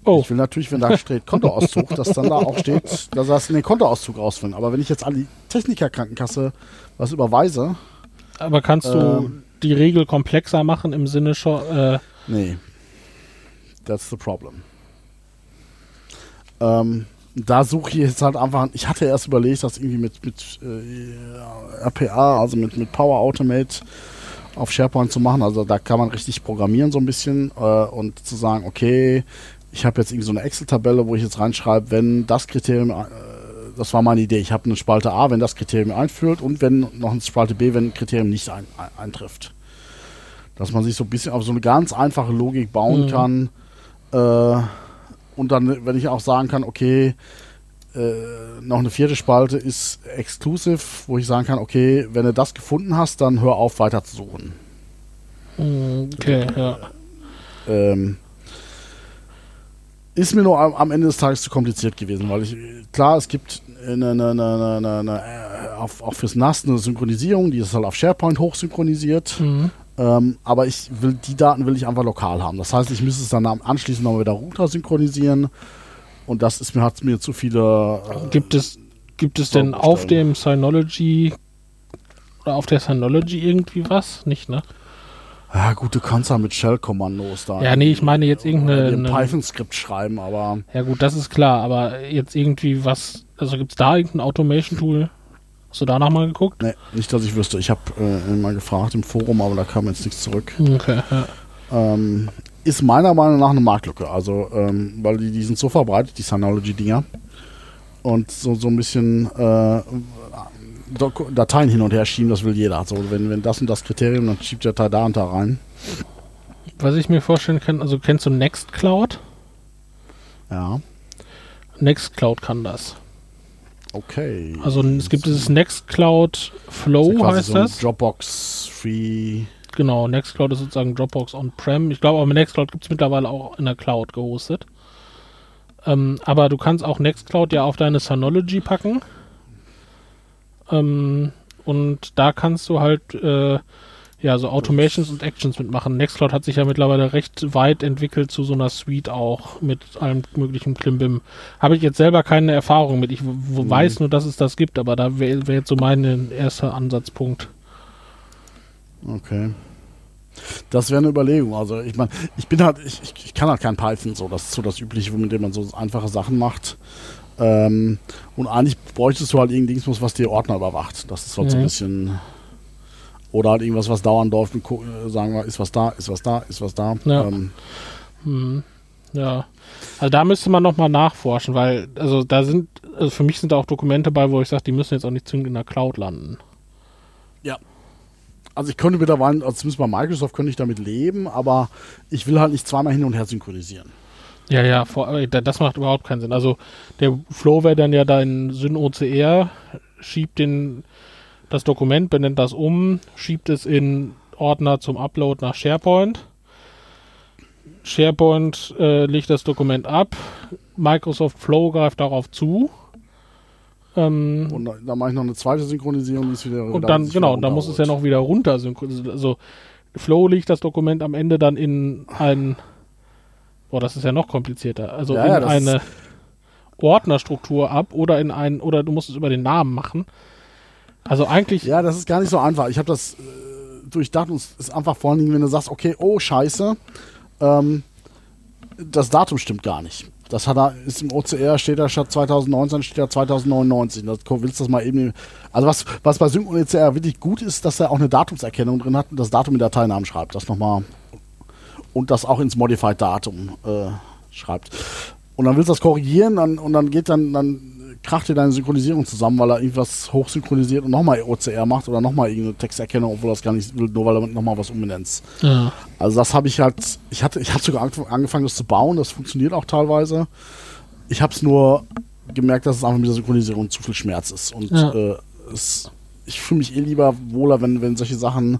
[SPEAKER 1] Oh. Ich will natürlich, wenn da steht Kontoauszug, dass dann da auch steht, dass das in den Kontoauszug ausfüllen. Aber wenn ich jetzt an die Techniker-Krankenkasse was überweise.
[SPEAKER 2] Aber kannst du ähm, die Regel komplexer machen im Sinne schon. Äh
[SPEAKER 1] nee. That's the problem. Ähm, da suche ich jetzt halt einfach, ich hatte erst überlegt, das irgendwie mit, mit äh, RPA, also mit, mit Power Automate auf SharePoint zu machen. Also da kann man richtig programmieren so ein bisschen äh, und zu sagen, okay, ich habe jetzt irgendwie so eine Excel-Tabelle, wo ich jetzt reinschreibe, wenn das Kriterium, äh, das war meine Idee, ich habe eine Spalte A, wenn das Kriterium einführt und wenn noch eine Spalte B, wenn ein Kriterium nicht ein, ein, eintrifft. Dass man sich so ein bisschen auf so eine ganz einfache Logik bauen
[SPEAKER 2] Mhm.
[SPEAKER 1] kann. Äh, und dann, wenn ich auch sagen kann, okay, äh, noch eine vierte Spalte ist exclusive, wo ich sagen kann, okay, wenn du das gefunden hast, dann hör auf weiter zu suchen.
[SPEAKER 2] Hm, Okay, ja.
[SPEAKER 1] Ähm, ist mir nur am, Ende des Tages zu kompliziert gewesen, weil ich, klar, es gibt eine, eine, eine, eine, äh, auf, auch fürs NAS eine Synchronisierung, die ist halt auf SharePoint hochsynchronisiert.
[SPEAKER 2] Mhm.
[SPEAKER 1] Ähm, aber ich will, die Daten will ich einfach lokal haben. Das heißt, ich müsste es dann anschließend noch wieder runter synchronisieren. Und das ist mir, hat mir zu viele. Äh,
[SPEAKER 2] Gibt es, gibt es denn auf dem Synology oder auf der Synology irgendwie was? Nicht, ne?
[SPEAKER 1] Ja, gut, du kannst ja mit Shell-Kommandos da.
[SPEAKER 2] Ja, nee, ich meine jetzt irgendeine.
[SPEAKER 1] Python-Skript schreiben, aber.
[SPEAKER 2] Ja gut, das ist klar, aber jetzt irgendwie was, also gibt es da irgendein Automation-Tool? Hast du danach mal geguckt?
[SPEAKER 1] Nee, nicht, dass ich wüsste. Ich habe äh, mal gefragt im Forum, aber da kam jetzt nichts zurück.
[SPEAKER 2] Okay, ja.
[SPEAKER 1] Ähm, ist meiner Meinung nach eine Marktlücke. Also, ähm, weil die, die sind so verbreitet, die Synology-Dinger. Und so, so ein bisschen äh, Dateien hin und her schieben, das will jeder. Also, wenn, wenn das und das Kriterium, dann schiebt der Datei da und da rein.
[SPEAKER 2] Was ich mir vorstellen kann, also kennst du Nextcloud?
[SPEAKER 1] Ja,
[SPEAKER 2] Nextcloud kann das.
[SPEAKER 1] okay.
[SPEAKER 2] Also es gibt dieses Nextcloud Flow,
[SPEAKER 1] Ist ja quasi
[SPEAKER 2] heißt
[SPEAKER 1] so ein
[SPEAKER 2] das.
[SPEAKER 1] Dropbox Free.
[SPEAKER 2] Genau, Nextcloud ist sozusagen Dropbox On-Prem. Ich glaube, aber Nextcloud gibt es mittlerweile auch in der Cloud gehostet. Ähm, aber du kannst auch Nextcloud ja auf deine Synology packen. Ähm, und da kannst du halt äh, ja so Automations und Actions mitmachen. Nextcloud hat sich ja mittlerweile recht weit entwickelt zu so einer Suite auch mit allem möglichen Klimbim. Habe ich jetzt selber keine Erfahrung mit. Ich
[SPEAKER 1] Mhm.
[SPEAKER 2] weiß nur, dass es das gibt, aber da wäre wär jetzt so mein erster Ansatzpunkt.
[SPEAKER 1] Okay. Das wäre eine Überlegung. Also ich meine, ich bin halt, ich, ich, ich kann halt kein Python so. Das ist so das Übliche, mit dem man so einfache Sachen macht. Ähm, und eigentlich bräuchtest du halt irgendwas, was dir Ordner überwacht. Das ist halt so ein
[SPEAKER 2] Mhm.
[SPEAKER 1] bisschen. Oder halt irgendwas, was dauernd läuft und äh, sagen wir, ist was da, ist was da, ist was da.
[SPEAKER 2] Ja.
[SPEAKER 1] Ähm,
[SPEAKER 2] Hm. Ja. Also da müsste man nochmal nachforschen, weil, also da sind, also für mich sind da auch Dokumente bei, wo ich sage, die müssen jetzt auch nicht zwingend in der Cloud landen.
[SPEAKER 1] also ich könnte mittlerweile, also zumindest bei Microsoft könnte ich damit leben, aber ich will halt nicht zweimal hin und her synchronisieren.
[SPEAKER 2] Ja, ja, vor, äh, da- das macht überhaupt keinen Sinn. Also der Flow wäre dann ja dein Syn-OCR, schiebt den, das Dokument, benennt das um, schiebt es in Ordner zum Upload nach SharePoint. SharePoint äh, legt das Dokument ab, Microsoft Flow greift darauf zu. Ähm,
[SPEAKER 1] Und da, da mache ich noch eine zweite Synchronisierung, die ist wieder.
[SPEAKER 2] Und
[SPEAKER 1] da
[SPEAKER 2] dann, genau,
[SPEAKER 1] wieder
[SPEAKER 2] da muss es ja noch wieder runter synchronisieren. Also Flow legt das Dokument am Ende dann in ein, boah, das ist ja noch komplizierter. Also
[SPEAKER 1] Ja,
[SPEAKER 2] in eine Ordnerstruktur ab oder in ein, oder du musst es über den Namen machen. Also eigentlich,
[SPEAKER 1] Ja, das ist gar nicht so einfach. Ich habe das äh, durchdacht und es ist einfach vor allen Dingen, wenn du sagst, okay, oh Scheiße, ähm, das Datum stimmt gar nicht. Das hat er, ist im OCR, steht da statt 2019, steht da 2099. Das, willst du das mal eben. Also was, was bei Sync und OCR wirklich gut ist, dass er auch eine Datumserkennung drin hat und das Datum in Dateinamen schreibt. Das nochmal. Und das auch ins Modified Datum äh, schreibt. Und dann willst du das korrigieren dann, und dann geht dann, dann kracht dir deine Synchronisierung zusammen, weil er irgendwas hochsynchronisiert und nochmal OCR macht oder nochmal irgendeine Texterkennung, obwohl er das gar nicht will, nur weil er nochmal was umbenennt.
[SPEAKER 2] ja,
[SPEAKER 1] Also das habe ich halt, ich hatte, ich hatte sogar angef- angefangen, das zu bauen, das funktioniert auch teilweise. Ich habe es nur gemerkt, dass es einfach mit der Synchronisierung zu viel Schmerz ist. Und
[SPEAKER 2] Ja.
[SPEAKER 1] äh, es, ich fühle mich eh lieber wohler, wenn, wenn solche Sachen,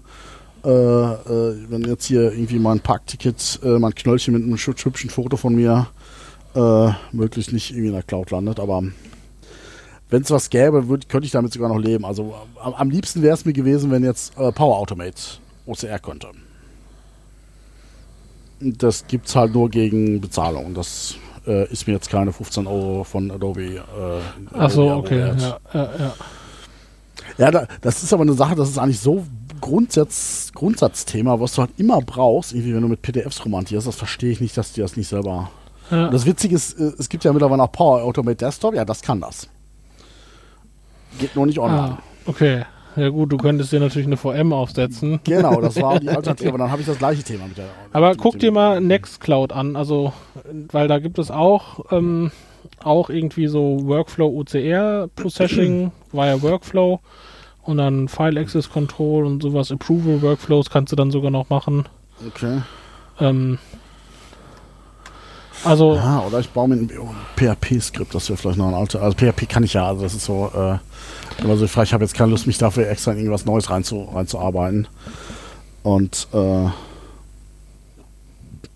[SPEAKER 1] äh, äh, wenn jetzt hier irgendwie mein Parkticket, äh, mein Knöllchen mit einem hübsch- hübschen Foto von mir äh, möglichst nicht irgendwie in der Cloud landet, aber wenn es was gäbe, würd, könnte ich damit sogar noch leben. Also am, am liebsten wäre es mir gewesen, wenn jetzt äh, Power Automate OCR könnte. Das gibt's halt nur gegen Bezahlung. Das ist mir jetzt keine 15 Euro von Adobe. Äh,
[SPEAKER 2] ach so,
[SPEAKER 1] Adobe
[SPEAKER 2] okay, ja, ja, ja.
[SPEAKER 1] Ja, da, das ist aber eine Sache, das ist eigentlich so Grundsatz, Grundsatzthema, was du halt immer brauchst, irgendwie, wenn du mit PDFs romantierst. Das verstehe ich nicht, dass die das nicht selber.
[SPEAKER 2] ja.
[SPEAKER 1] Das Witzige ist, äh, es gibt ja mittlerweile auch Power Automate Desktop. Ja, das kann das. Geht nur nicht online.
[SPEAKER 2] Ah, okay. Ja gut, du könntest dir natürlich eine VM aufsetzen.
[SPEAKER 1] Genau, das war die [LAUGHS] Alternative. Aber dann habe ich das gleiche Thema mit der.
[SPEAKER 2] Aber
[SPEAKER 1] mit
[SPEAKER 2] guck dir mal Nextcloud an, also, weil da gibt es auch, ähm, auch irgendwie so Workflow OCR Processing via Workflow und dann File Access Control und sowas, Approval Workflows kannst du dann sogar noch machen.
[SPEAKER 1] Okay.
[SPEAKER 2] Ähm, also,
[SPEAKER 1] Ja, oder ich baue mir ein PHP-Skript, das wäre vielleicht noch ein alter. Also PHP kann ich ja, also das ist so, äh, immer so, ich habe jetzt keine Lust, mich dafür extra in irgendwas Neues reinzu, reinzuarbeiten. Und äh,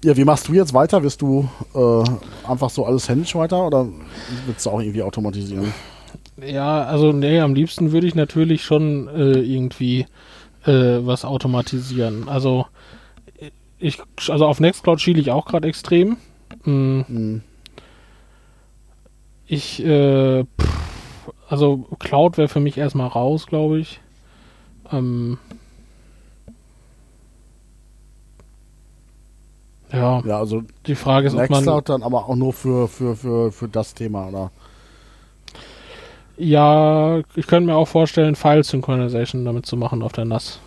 [SPEAKER 1] ja, wie machst du jetzt weiter? Wirst du äh, einfach so alles händisch weiter oder willst du auch irgendwie automatisieren?
[SPEAKER 2] Ja, also nee, am liebsten würde ich natürlich schon äh, irgendwie äh, was automatisieren. Also ich, also auf Nextcloud schiele ich auch gerade extrem. Mm,
[SPEAKER 1] Hm.
[SPEAKER 2] Ich, äh, pff, also Cloud wäre für mich erstmal raus, glaube ich. Ähm, ja,
[SPEAKER 1] Ja, also
[SPEAKER 2] die Frage ist, ob man.
[SPEAKER 1] Nextcloud dann aber auch nur für, für, für, für das Thema, oder?
[SPEAKER 2] Ja, ich könnte mir auch vorstellen, File Synchronization damit zu machen auf der NAS.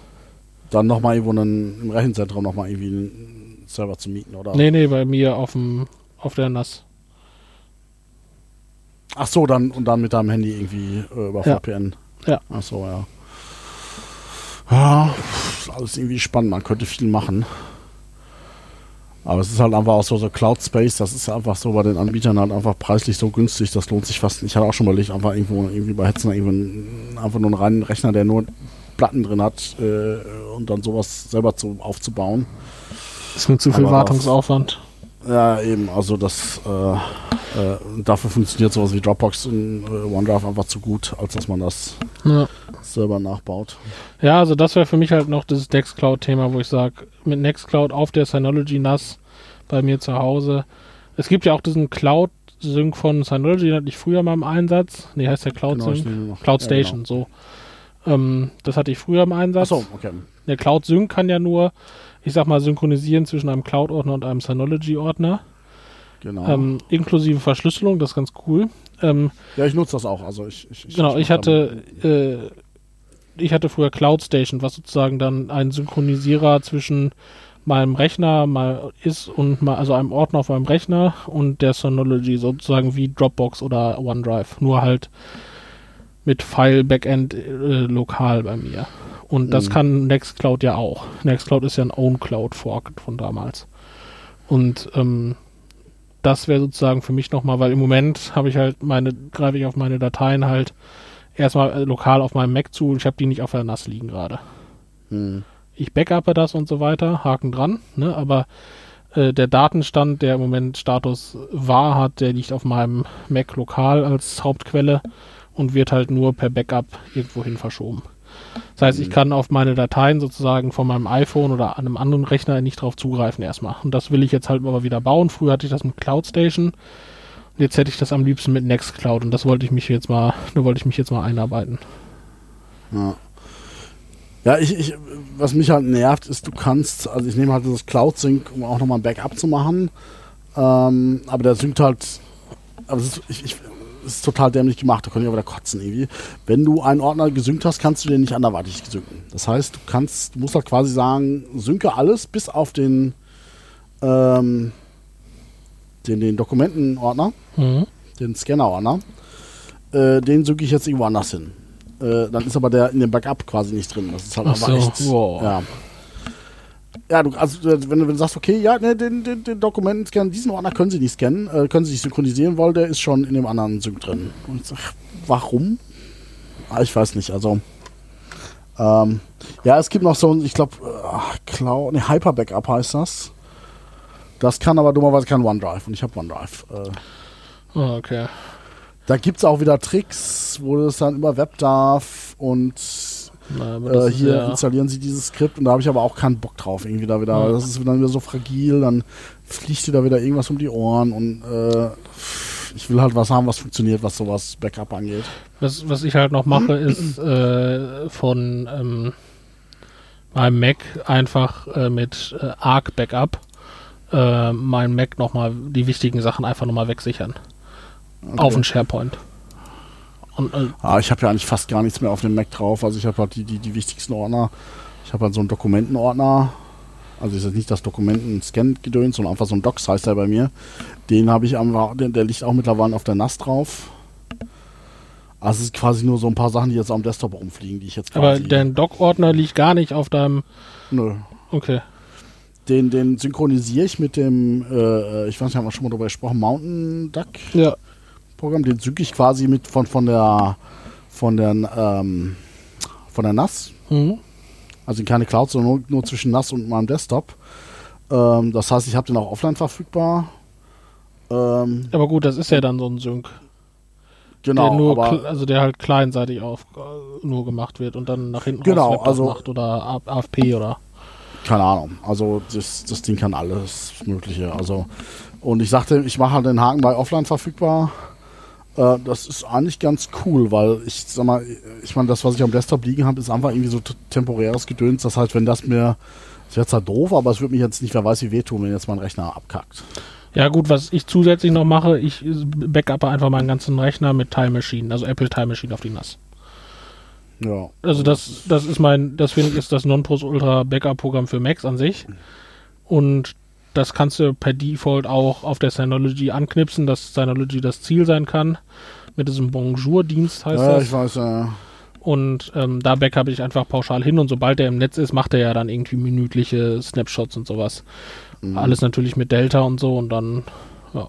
[SPEAKER 1] Dann nochmal irgendwo einen, im Rechenzentrum nochmal irgendwie einen Server zu mieten, oder?
[SPEAKER 2] Nee, nee, bei mir auf dem auf der NAS.
[SPEAKER 1] Ach so, dann und dann mit deinem Handy irgendwie äh, über
[SPEAKER 2] Ja.
[SPEAKER 1] VPN.
[SPEAKER 2] Ja.
[SPEAKER 1] Ach so, ja. Ja, alles irgendwie spannend. Man könnte viel machen. Aber es ist halt einfach auch so, so Cloud Space, das ist einfach so bei den Anbietern halt einfach preislich so günstig, das lohnt sich fast nicht. Ich hatte auch schon überlegt, einfach irgendwo irgendwie bei Hetzner irgendwo einfach nur einen reinen Rechner, der nur Platten drin hat äh, und dann sowas selber zu, aufzubauen.
[SPEAKER 2] Ist mir zu viel
[SPEAKER 1] Aber
[SPEAKER 2] Wartungsaufwand.
[SPEAKER 1] Ja, eben, also das äh, äh, dafür funktioniert sowas wie Dropbox und äh, OneDrive einfach zu gut, als dass man das
[SPEAKER 2] Ja.
[SPEAKER 1] selber nachbaut.
[SPEAKER 2] Ja, also das wäre für mich halt noch das Nextcloud-Thema, wo ich sage, mit Nextcloud auf der Synology NAS bei mir zu Hause. Es gibt ja auch diesen Cloud-Sync von Synology, den hatte ich früher mal im Einsatz. Nee, heißt der Cloud
[SPEAKER 1] Genau,
[SPEAKER 2] Sync? Cloud
[SPEAKER 1] ja,
[SPEAKER 2] Station, so. Ähm, das hatte ich früher im
[SPEAKER 1] Genau.
[SPEAKER 2] Einsatz.
[SPEAKER 1] Achso, okay.
[SPEAKER 2] Der Cloud Sync kann ja nur, ich sag mal, synchronisieren zwischen einem Cloud-Ordner und einem Synology-Ordner.
[SPEAKER 1] Genau.
[SPEAKER 2] Ähm, inklusive Verschlüsselung, das ist ganz cool. Ähm,
[SPEAKER 1] ja, ich nutze das auch. Also ich, ich, ich
[SPEAKER 2] genau, ich hatte, äh, ich hatte früher Cloud Station, was sozusagen dann ein Synchronisierer zwischen meinem Rechner mal ist und mal, also einem Ordner auf meinem Rechner und der Synology, sozusagen wie Dropbox oder OneDrive, nur halt mit File Backend äh, lokal bei mir. Und das
[SPEAKER 1] Mhm.
[SPEAKER 2] kann Nextcloud ja auch. Nextcloud ist ja ein Own Cloud Fork von damals. Und ähm, das wäre sozusagen für mich nochmal, weil im Moment habe ich halt meine, greife ich auf meine Dateien halt erstmal äh, lokal auf meinem Mac zu und ich habe die nicht auf der NAS liegen gerade.
[SPEAKER 1] Hm.
[SPEAKER 2] Ich backuppe das und so weiter, Haken dran, ne? aber äh, der Datenstand, der im Moment Status wahr hat, der liegt auf meinem Mac lokal als Hauptquelle und wird halt nur per Backup irgendwohin verschoben. Das heißt, ich
[SPEAKER 1] Mhm.
[SPEAKER 2] kann auf meine Dateien sozusagen von meinem iPhone oder einem anderen Rechner nicht drauf zugreifen erstmal. Und das will ich jetzt halt aber wieder bauen. Früher hatte ich das mit Cloud Station. Und jetzt hätte ich das am liebsten mit Nextcloud und das wollte ich mich jetzt mal, da wollte ich mich jetzt mal einarbeiten.
[SPEAKER 1] Ja. Ja, ich, ich, was mich halt nervt, ist, du kannst, also ich nehme halt dieses Cloud Sync, um auch nochmal ein Backup zu machen. Ähm, aber der synkt halt, aber es ist, ich, ich, ist total dämlich gemacht, da ich aber wieder kotzen irgendwie. Wenn du einen Ordner gesynkt hast, kannst du den nicht anderweitig synken. Das heißt, du kannst, du musst halt quasi sagen, synke alles bis auf den, ähm, den, den Dokumentenordner
[SPEAKER 2] Mhm.
[SPEAKER 1] den Scanner-Ordner, äh, den synke ich jetzt irgendwo anders hin. Äh, dann ist aber der in dem Backup quasi nicht drin. Das ist halt
[SPEAKER 2] Ach
[SPEAKER 1] einfach
[SPEAKER 2] so,
[SPEAKER 1] echt.
[SPEAKER 2] wow.
[SPEAKER 1] Ja. Ja, du, also äh, wenn du, wenn du sagst, okay, ja, ne, den, den, den Dokumenten-Scan, diesen Ordner können sie nicht scannen, äh, können sie nicht synchronisieren, weil der ist schon in dem anderen Sync drin. Und ich sag, warum? Ah, ich weiß nicht, also. Ähm, ja, es gibt noch so ein, ich glaube, äh, Cloud, ne, Hyper Backup heißt das. Das kann aber dummerweise kein OneDrive und ich habe OneDrive. Äh,
[SPEAKER 2] Ah, okay.
[SPEAKER 1] da gibt es auch wieder Tricks, wo das dann über Web darf und
[SPEAKER 2] Na,
[SPEAKER 1] äh,
[SPEAKER 2] ist
[SPEAKER 1] hier
[SPEAKER 2] ja,
[SPEAKER 1] installieren sie dieses Skript und da habe ich aber auch keinen Bock drauf. Irgendwie da wieder.
[SPEAKER 2] Ja.
[SPEAKER 1] Das ist dann wieder so fragil, dann fliegt dir da wieder irgendwas um die Ohren und äh, ich will halt was haben, was funktioniert, was sowas Backup angeht.
[SPEAKER 2] was, was ich halt noch mache, ist äh, von ähm, meinem Mac einfach äh, mit äh, Arc Backup äh, mein Mac nochmal die wichtigen Sachen einfach nochmal wegsichern.
[SPEAKER 1] Okay.
[SPEAKER 2] Auf den SharePoint. Und äh,
[SPEAKER 1] Ah, ich habe ja eigentlich fast gar nichts mehr auf dem Mac drauf. Also ich habe halt die, die, die wichtigsten Ordner. Ich habe halt so einen Dokumentenordner. Also ist jetzt nicht das Dokumenten-Scan-Gedöns, sondern einfach so ein Docs heißt der bei mir. Den habe ich einfach, der, der liegt auch mittlerweile auf der NAS drauf. Also es ist quasi nur so ein paar Sachen, die jetzt am Desktop rumfliegen, die ich jetzt
[SPEAKER 2] Aber dein Doc-Ordner liegt gar nicht auf deinem.
[SPEAKER 1] nö.
[SPEAKER 2] Okay.
[SPEAKER 1] Den, den synchronisiere ich mit dem, äh, ich weiß nicht, haben wir schon mal drüber gesprochen, Mountain Duck
[SPEAKER 2] Ja.
[SPEAKER 1] Programm. Den sync ich quasi mit von, von der von der ähm, von der NAS.
[SPEAKER 2] Mhm.
[SPEAKER 1] Also keine Cloud, sondern nur, nur zwischen NAS und meinem Desktop. Ähm, das heißt, ich habe den auch offline verfügbar. Ähm,
[SPEAKER 2] Aber gut, das ist ja dann so ein Sync.
[SPEAKER 1] genau,
[SPEAKER 2] der nur
[SPEAKER 1] aber
[SPEAKER 2] also der halt kleinseitig auf nur gemacht wird und dann nach hinten
[SPEAKER 1] Genau, also-
[SPEAKER 2] macht oder AFP oder
[SPEAKER 1] keine Ahnung. Also das, das Ding kann alles Mögliche. Also und ich sagte, ich mache halt den Haken bei offline verfügbar. Äh, das ist eigentlich ganz cool, weil ich sag mal, ich meine, das, was ich am Desktop liegen habe, ist einfach irgendwie so temporäres Gedöns. Das heißt, wenn das mir, das wäre zwar doof, aber es würde mich jetzt nicht, wer weiß, wie wehtun, wenn jetzt mein Rechner abkackt.
[SPEAKER 2] Ja gut, was ich zusätzlich noch mache, ich äh, backuppe einfach meinen ganzen Rechner mit Time Machine, also Apple Time Machine auf die NAS.
[SPEAKER 1] Ja.
[SPEAKER 2] Also das, das ist mein, das finde ich ist das Nonplusultra Backup Programm für Macs an sich. Und das kannst du per Default auch auf der Synology anknipsen, dass Synology das Ziel sein kann. Mit diesem Bonjour-Dienst heißt
[SPEAKER 1] Ja,
[SPEAKER 2] das.
[SPEAKER 1] ich weiß, äh,
[SPEAKER 2] Und ähm, da backup ich einfach pauschal hin und sobald er im Netz ist, macht er ja dann irgendwie minütliche Snapshots und sowas.
[SPEAKER 1] mhm.
[SPEAKER 2] Alles natürlich mit Delta und so und dann, ja.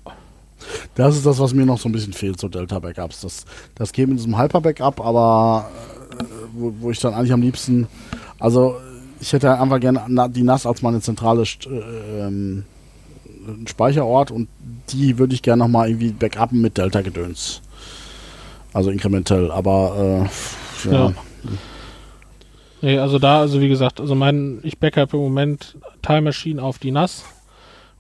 [SPEAKER 1] Das ist das, was mir noch so ein bisschen fehlt, so Delta-Backups. Das, das käme in diesem Hyper-Backup, aber äh, wo, wo ich dann eigentlich am liebsten, also ich hätte einfach gerne die NAS als meine zentrale äh, ähm, Speicherort und die würde ich gerne nochmal irgendwie backuppen mit Delta-Gedöns. Also inkrementell, aber äh, ja.
[SPEAKER 2] Ja. Nee, also da, also wie gesagt, also mein, ich backup im Moment Time Machine auf die NAS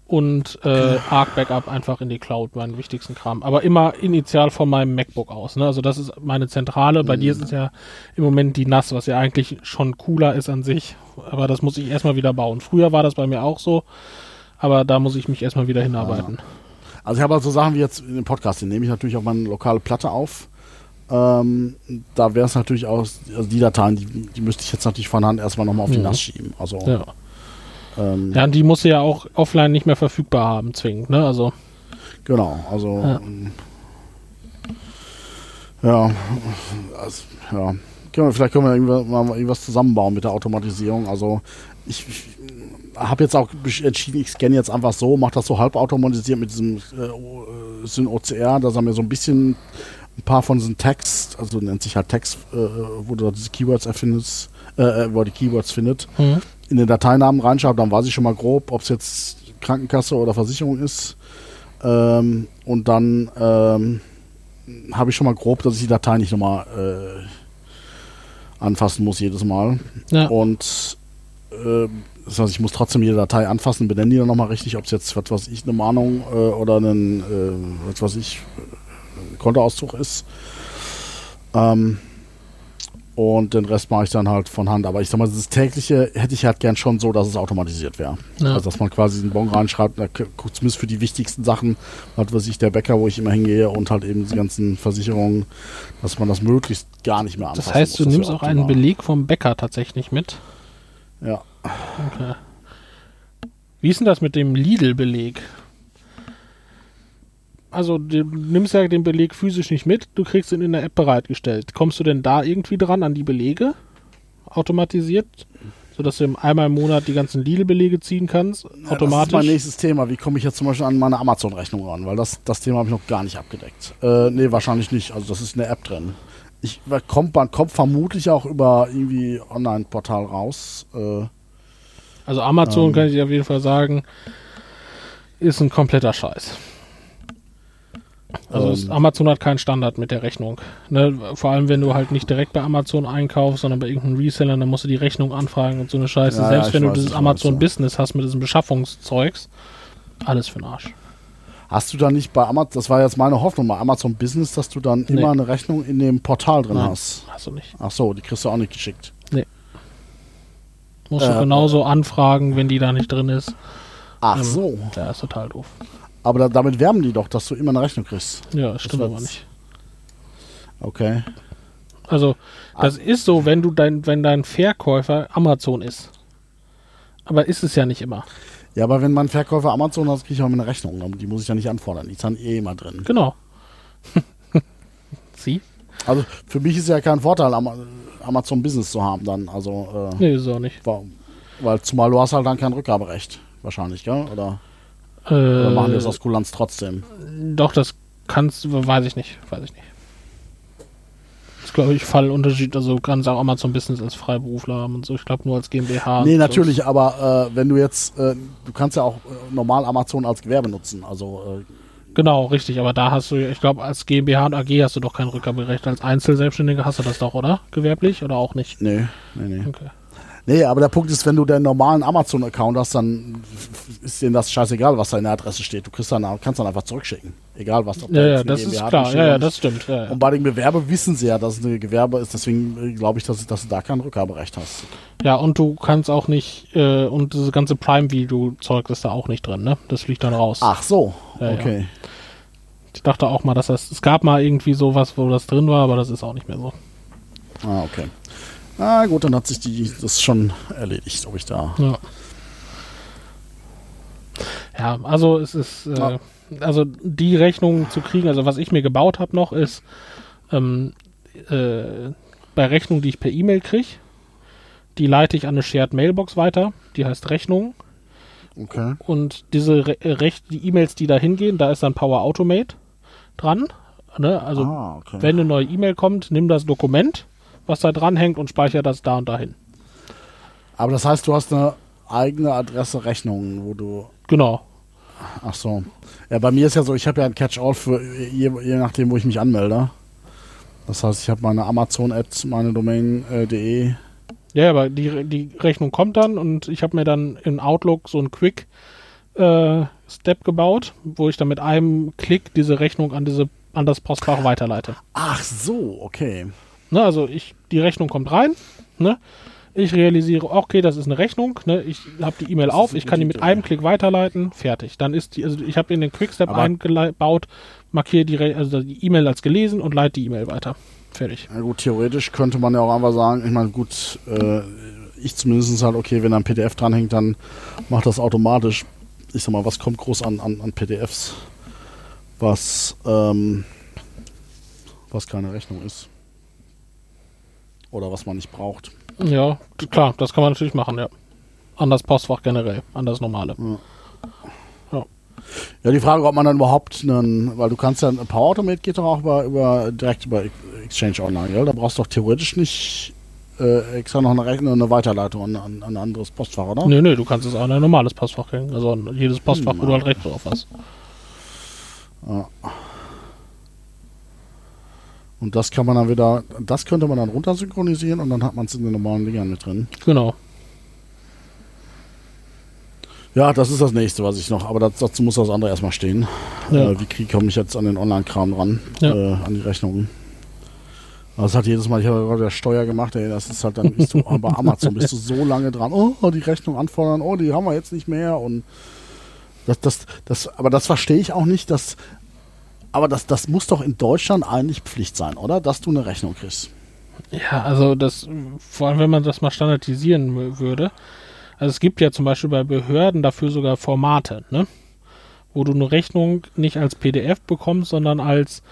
[SPEAKER 2] und äh, Arc Backup einfach in die Cloud, meinen wichtigsten Kram. Aber immer initial von meinem MacBook aus. Ne? Also das ist meine Zentrale. Bei dir ist es ja im Moment die NAS, was ja eigentlich schon cooler ist an sich. Aber das muss ich erstmal wieder bauen. Früher war das bei mir auch so, aber da muss ich mich erstmal wieder hinarbeiten.
[SPEAKER 1] Also ich habe halt so Sachen wie jetzt in dem Podcast, den nehme ich natürlich auf meine lokale Platte auf. Ähm, da wäre es natürlich auch, also die Dateien, die, die müsste ich jetzt natürlich von Hand erstmal nochmal auf die
[SPEAKER 2] Mhm.
[SPEAKER 1] NAS schieben. Also
[SPEAKER 2] Ja.
[SPEAKER 1] Ähm,
[SPEAKER 2] ja, und die muss ja auch offline nicht mehr verfügbar haben, zwingend. Ne? Also
[SPEAKER 1] genau, also
[SPEAKER 2] Ja.
[SPEAKER 1] ähm, ja, also, ja. Können wir, vielleicht können wir irgendwas, mal irgendwas zusammenbauen mit der Automatisierung. Also ich, ich habe jetzt auch entschieden, ich scanne jetzt einfach so, mache das so halb automatisiert mit diesem äh, äh, Syn OCR, dass er mir so ein bisschen ein paar von diesen Text, also nennt sich halt Text, äh, wo du diese Keywords erfindest, äh, äh, wo die Keywords findet,
[SPEAKER 2] hm.
[SPEAKER 1] In den Dateinamen reinschreibe, dann weiß ich schon mal grob, ob es jetzt Krankenkasse oder Versicherung ist. Ähm, und dann ähm, habe ich schon mal grob, dass ich die Datei nicht nochmal äh, anfassen muss jedes Mal.
[SPEAKER 2] ja.
[SPEAKER 1] Und ähm, das heißt, ich muss trotzdem jede Datei anfassen, benenne die dann nochmal richtig, ob es jetzt, was weiß ich, eine Mahnung äh, oder ein, äh, was weiß ich, äh, Kontoauszug ist. Ähm, und den Rest mache ich dann halt von Hand. Aber ich sag mal, das tägliche hätte ich halt gern schon so, dass es automatisiert wäre.
[SPEAKER 2] Ja.
[SPEAKER 1] Also, dass man quasi einen Bon reinschreibt, da zumindest für die wichtigsten Sachen, was weiß ich, der Bäcker, wo ich immer hingehe und halt eben die ganzen Versicherungen, dass man das möglichst gar nicht mehr anfassen
[SPEAKER 2] Das heißt, du
[SPEAKER 1] muss.
[SPEAKER 2] nimmst auch einen. Beleg vom Bäcker tatsächlich mit.
[SPEAKER 1] Ja.
[SPEAKER 2] Okay. Wie ist denn das mit dem Lidl-Beleg? Also, du nimmst ja den Beleg physisch nicht mit, du kriegst ihn in der App bereitgestellt. Kommst du denn da irgendwie dran an die Belege? Automatisiert? Sodass du einmal im Monat die ganzen Lidl-Belege ziehen kannst?
[SPEAKER 1] Ja, Das ist
[SPEAKER 2] automatisch?
[SPEAKER 1] mein nächstes Thema. Wie komme ich jetzt zum Beispiel an meine Amazon-Rechnung ran? Weil das, das Thema habe ich noch gar nicht abgedeckt. Äh, nee, wahrscheinlich nicht. Also das ist in der App drin. Ich, kommt, man kommt vermutlich auch über irgendwie Online-Portal raus. Äh,
[SPEAKER 2] also, Amazon
[SPEAKER 1] Ähm.
[SPEAKER 2] kann ich dir auf jeden Fall sagen, ist ein kompletter Scheiß. Also es,
[SPEAKER 1] Ähm.
[SPEAKER 2] Amazon hat keinen Standard mit der Rechnung. Ne? Vor allem, wenn du halt nicht direkt bei Amazon einkaufst, sondern bei irgendeinem Reseller, dann musst du die Rechnung anfragen und so eine Scheiße.
[SPEAKER 1] Ja,
[SPEAKER 2] Selbst
[SPEAKER 1] ja,
[SPEAKER 2] wenn du dieses
[SPEAKER 1] ich weiß,
[SPEAKER 2] Amazon
[SPEAKER 1] ja.
[SPEAKER 2] Business hast mit diesem Beschaffungszeugs, alles für den Arsch.
[SPEAKER 1] hast du dann nicht bei Amazon, das war jetzt meine Hoffnung, bei Amazon Business, dass du dann
[SPEAKER 2] Nee.
[SPEAKER 1] immer eine Rechnung in dem Portal drin
[SPEAKER 2] Nein.
[SPEAKER 1] hast?
[SPEAKER 2] Hast du nicht.
[SPEAKER 1] Ach so, die kriegst du auch nicht geschickt.
[SPEAKER 2] Musst du
[SPEAKER 1] Äh,
[SPEAKER 2] genauso anfragen, wenn die da nicht drin ist.
[SPEAKER 1] Ach
[SPEAKER 2] Ähm.
[SPEAKER 1] so.
[SPEAKER 2] Ja, ist total doof.
[SPEAKER 1] Aber da, damit werben die doch, dass du immer eine Rechnung kriegst.
[SPEAKER 2] Ja, das stimmt aber nicht.
[SPEAKER 1] Okay.
[SPEAKER 2] Also, das ist so, wenn du dein, wenn dein Verkäufer Amazon ist. Aber ist es ja nicht immer.
[SPEAKER 1] Ja, aber wenn mein Verkäufer Amazon hat, kriege ich auch immer eine Rechnung. Die muss ich ja nicht anfordern. Die ist dann eh immer drin.
[SPEAKER 2] Genau. [LAUGHS] Sie?
[SPEAKER 1] Also für mich ist ja kein Vorteil, Ama- Amazon Business zu haben dann. Also, äh,
[SPEAKER 2] Nee, ist auch nicht.
[SPEAKER 1] wa- weil zumal du hast halt dann kein Rückgaberecht. Wahrscheinlich, gell? Oder, oder machen die das
[SPEAKER 2] Äh,
[SPEAKER 1] aus Kulanz trotzdem?
[SPEAKER 2] doch, das kannst du, weiß ich nicht. Weiß ich nicht. Das ist, glaube ich, Fallunterschied. Also, du kannst auch Amazon Business als Freiberufler haben und so. Ich glaube, nur als GmbH.
[SPEAKER 1] Nee, natürlich, aber äh, wenn du jetzt, äh, du kannst ja auch äh, normal Amazon als Gewerbe nutzen. Also, äh,
[SPEAKER 2] So. Genau, richtig. Aber da hast du, ich glaube, als GmbH und AG hast du doch kein Rückgaberecht. Als Einzelselbstständiger hast du das doch, oder? Gewerblich oder auch nicht?
[SPEAKER 1] nee, nee, nee.
[SPEAKER 2] Okay.
[SPEAKER 1] Nee, aber der Punkt ist, wenn du den normalen Amazon-Account hast, dann ist denen das scheißegal, was da in der Adresse steht. Du kriegst dann, kannst dann einfach zurückschicken. Egal, was da
[SPEAKER 2] Ja, ja, das ist
[SPEAKER 1] GmbH
[SPEAKER 2] klar.
[SPEAKER 1] drin steht
[SPEAKER 2] Ja, ja, das stimmt. Ja, ja.
[SPEAKER 1] Und bei den Gewerbe wissen sie ja, dass es eine Gewerbe ist, deswegen glaube ich, dass, dass du da kein Rückgaberecht hast.
[SPEAKER 2] Ja, und du kannst auch nicht, äh, und dieses ganze Prime-Video-Zeug ist da auch nicht drin, ne? Das fliegt dann raus.
[SPEAKER 1] Ach so, okay.
[SPEAKER 2] Ich dachte auch mal, dass das, es gab mal irgendwie sowas, wo das drin war, aber das ist auch nicht mehr so.
[SPEAKER 1] Ah, okay. Ah, gut, dann hat sich die, das schon erledigt, ob ich da.
[SPEAKER 2] Ja. Ja, also es ist, äh,
[SPEAKER 1] Ja.
[SPEAKER 2] also die Rechnung zu kriegen, also was ich mir gebaut habe noch, ist ähm, äh, bei Rechnungen, die ich per E-Mail kriege, die leite ich an eine Shared Mailbox weiter, die heißt Rechnung.
[SPEAKER 1] Okay.
[SPEAKER 2] Und diese Re äh, Rech die E-Mails, die da hingehen, da ist dann Power Automate dran. Ne? Also
[SPEAKER 1] ah, okay.
[SPEAKER 2] wenn eine neue E-Mail kommt, nimm das Dokument, was da dran hängt und speicher das da und dahin.
[SPEAKER 1] Aber das heißt, du hast eine eigene Adresse Rechnung, wo du.
[SPEAKER 2] Genau.
[SPEAKER 1] Ach so. Ja, bei mir ist ja so, ich habe ja ein Catch-all für je, je nachdem, wo ich mich anmelde. Das heißt, ich habe meine Amazon-App, meine Domain.de.
[SPEAKER 2] Ja, aber die, die Rechnung kommt dann und ich habe mir dann in Outlook so einen Quick äh, Step gebaut, wo ich dann mit einem Klick diese Rechnung an diese an das Postfach weiterleite.
[SPEAKER 1] Ach so, okay.
[SPEAKER 2] Ne, also ich die Rechnung kommt rein, ne? Ich realisiere, okay, das ist eine Rechnung, ne? Ich habe die E-Mail auf, ich kann die mit einem. Klick weiterleiten, fertig. Dann ist die, also ich habe in den Quickstep
[SPEAKER 1] Aber-
[SPEAKER 2] eingebaut, markiere die, also die E-Mail als gelesen und leite die E-Mail weiter. Fertig.
[SPEAKER 1] Na gut, theoretisch könnte man ja auch einfach sagen, ich meine, gut, äh, ich zumindest halt, okay, wenn da ein PDF dranhängt, dann macht das automatisch. Ich sag mal, was kommt groß an, an, an PDFs, was, ähm, was keine Rechnung ist. Oder was man nicht braucht.
[SPEAKER 2] Ja, klar, das kann man natürlich machen, ja. An das Postfach generell, an das normale.
[SPEAKER 1] Ja, die Frage, ob man dann überhaupt einen, weil du kannst ja, Power Automate geht doch auch über, über direkt über Exchange Online, gell? Da brauchst du doch theoretisch nicht äh, extra noch eine Rechnung, eine Weiterleitung an, an, an ein anderes Postfach, oder?
[SPEAKER 2] Nö, nö, du kannst es auch in ein normales Postfach kriegen. Also an jedes Postfach,
[SPEAKER 1] Hm,
[SPEAKER 2] wo du
[SPEAKER 1] ja.
[SPEAKER 2] halt Recht drauf hast.
[SPEAKER 1] Ja. Und das kann man dann wieder, das könnte man dann runtersynchronisieren und dann hat man es in den normalen Dingern mit drin.
[SPEAKER 2] Genau.
[SPEAKER 1] Ja, das ist das nächste, was ich noch, aber das, dazu muss das andere erstmal stehen.
[SPEAKER 2] Ja.
[SPEAKER 1] Äh, wie komme ich jetzt an den Online-Kram ran,
[SPEAKER 2] Ja.
[SPEAKER 1] äh, an die Rechnungen? Das hat jedes Mal, ich habe gerade der Steuer gemacht, ey, das ist halt dann, bist du, bei Amazon bist du so lange dran, oh, die Rechnung anfordern, oh, die haben wir jetzt nicht mehr und das, das, das, aber das verstehe ich auch nicht, dass, aber das, das muss doch in Deutschland eigentlich Pflicht sein, oder? Dass du eine Rechnung kriegst.
[SPEAKER 2] Ja, also das, vor allem wenn man das mal standardisieren würde. Also es gibt ja zum Beispiel bei Behörden dafür sogar Formate, ne? Wo du eine Rechnung nicht als PDF bekommst, sondern als,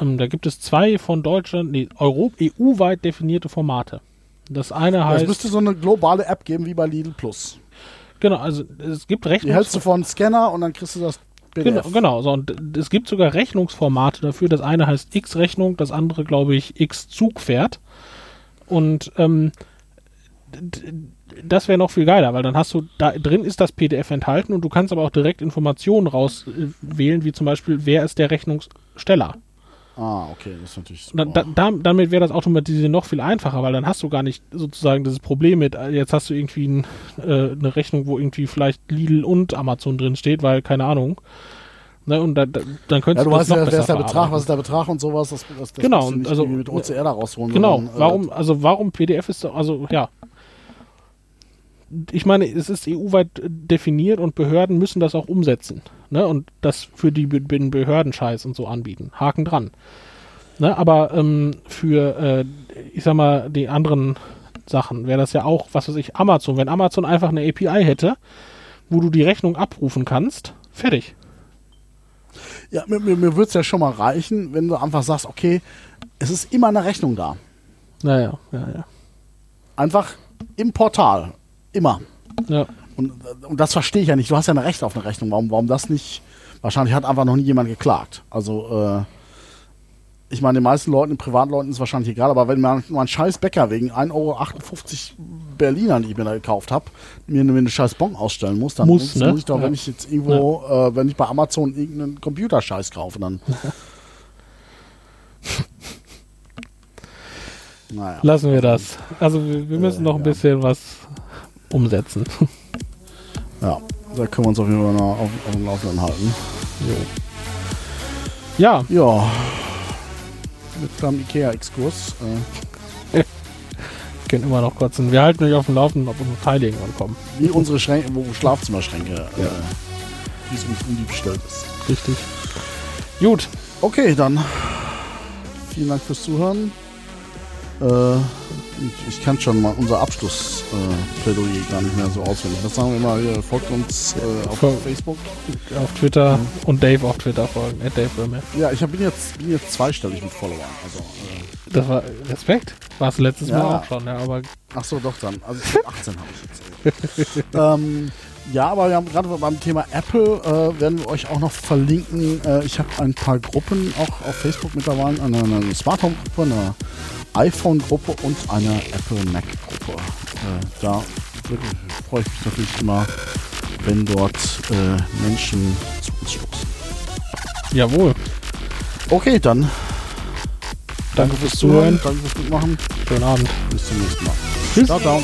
[SPEAKER 2] ähm, da gibt es zwei von Deutschland, nee, EU-weit definierte Formate. Das eine
[SPEAKER 1] es
[SPEAKER 2] heißt,
[SPEAKER 1] müsste so eine globale App geben wie bei Lidl Plus.
[SPEAKER 2] genau, also es gibt
[SPEAKER 1] Die hältst du vor einen Scanner und dann kriegst du das PDF.
[SPEAKER 2] genau. So, und es gibt sogar Rechnungsformate dafür. Das eine heißt X-Rechnung, das andere, glaube ich, X-Zugpferd. Und ähm, das wäre noch viel geiler, weil dann hast du, da drin ist das PDF enthalten und du kannst aber auch direkt Informationen rauswählen, wie zum Beispiel, wer ist der Rechnungssteller.
[SPEAKER 1] Ah, okay, das ist natürlich
[SPEAKER 2] Und da,
[SPEAKER 1] super.
[SPEAKER 2] da, damit wäre das automatisieren noch viel einfacher, weil dann hast du gar nicht sozusagen dieses Problem mit, äh, jetzt hast du irgendwie ein, äh, eine Rechnung, wo irgendwie vielleicht Lidl und Amazon drin steht, weil, keine Ahnung. Ne, und da, da, dann
[SPEAKER 1] Ja,
[SPEAKER 2] könntest
[SPEAKER 1] du
[SPEAKER 2] das
[SPEAKER 1] weißt
[SPEAKER 2] noch
[SPEAKER 1] ja,
[SPEAKER 2] besser
[SPEAKER 1] ist der Betrag, was ist der Betrag und sowas. Das, das, das
[SPEAKER 2] Genau,
[SPEAKER 1] du nicht
[SPEAKER 2] also-
[SPEAKER 1] mit OCR da rausholen.
[SPEAKER 2] Genau,
[SPEAKER 1] sondern, äh,
[SPEAKER 2] warum, also warum PDF ist also ja. Ich meine, es ist EU-weit definiert und Behörden müssen das auch umsetzen. Ne? Und das für die Be den Behördenscheiß und so anbieten. Haken dran. Ne? Aber ähm, für, äh, ich sag mal, die anderen Sachen wäre das ja auch, was weiß ich, Amazon. Wenn Amazon einfach eine API hätte, wo du die Rechnung abrufen kannst, fertig.
[SPEAKER 1] Ja, mir, mir, mir würde es ja schon mal reichen, wenn du einfach sagst, okay, es ist immer eine Rechnung da.
[SPEAKER 2] Naja, ja, ja.
[SPEAKER 1] Einfach im Portal. Immer.
[SPEAKER 2] Ja,
[SPEAKER 1] Und, und das verstehe ich ja nicht. Du hast ja ein Recht auf eine Rechnung. Warum, warum das nicht? Wahrscheinlich hat einfach noch nie jemand geklagt. Also, äh, ich meine, den meisten Leuten, den Privatleuten ist wahrscheinlich egal, aber wenn man mal einen scheiß Bäcker wegen 1,58 Euro Berlinern, die ich mir da gekauft habe, mir eine, eine scheiß Bon ausstellen muss, dann
[SPEAKER 2] Muss, ne?
[SPEAKER 1] muss ich doch,
[SPEAKER 2] Ja.
[SPEAKER 1] wenn ich jetzt irgendwo, äh, wenn ich bei Amazon irgendeinen Computerscheiß kaufe, dann. [LAUGHS] naja.
[SPEAKER 2] lassen wir das. Also wir, wir müssen
[SPEAKER 1] Äh,
[SPEAKER 2] noch ein
[SPEAKER 1] ja.
[SPEAKER 2] bisschen was umsetzen. [LAUGHS]
[SPEAKER 1] Ja, da können wir uns auf jeden Fall noch auf, auf dem Laufenden halten.
[SPEAKER 2] Ja,
[SPEAKER 1] Ja. Mit einem Ikea-Exkurs. Äh, [LAUGHS]
[SPEAKER 2] können immer noch kurz. Wir halten euch auf dem Laufenden, ob unsere Teile irgendwann kommen.
[SPEAKER 1] wie unsere Schränke, wo Schlafzimmerschränke, äh, wie es uns um die bestellt ist.
[SPEAKER 2] Richtig. Gut.
[SPEAKER 1] Okay, dann vielen Dank fürs Zuhören. Äh, ich, ich kann schon mal unser Abschlussplädoyer äh, gar nicht mehr so auswendig. Was sagen wir immer? Hier, folgt uns äh, auf
[SPEAKER 2] Fol-
[SPEAKER 1] Facebook.
[SPEAKER 2] Auf Twitter und Dave auf Twitter folgen. At Dave Römer.
[SPEAKER 1] Ja, ich hab, bin, jetzt, bin jetzt zweistellig mit Followern. Also, äh,
[SPEAKER 2] Das war Respekt. War es letztes
[SPEAKER 1] Ja.
[SPEAKER 2] Mal auch schon, ja, aber
[SPEAKER 1] ach so, doch dann. Also 18 habe ich jetzt. [LAUGHS] ähm, ja, aber wir haben gerade beim Thema Apple äh, werden wir euch auch noch verlinken. Äh, ich habe ein paar Gruppen auch auf Facebook mittlerweile, eine, eine Smart Home Gruppe, eine iPhone Gruppe und eine Apple Mac Gruppe. Äh, da freue ich mich natürlich immer, wenn dort äh, Menschen zu uns stoßen.
[SPEAKER 2] jawohl.
[SPEAKER 1] Okay, dann
[SPEAKER 2] Danke fürs Zuhören.
[SPEAKER 1] danke fürs Mitmachen.
[SPEAKER 2] Schönen Abend.
[SPEAKER 1] Bis zum nächsten Mal.
[SPEAKER 2] Tschüss.
[SPEAKER 1] Ciao, ciao.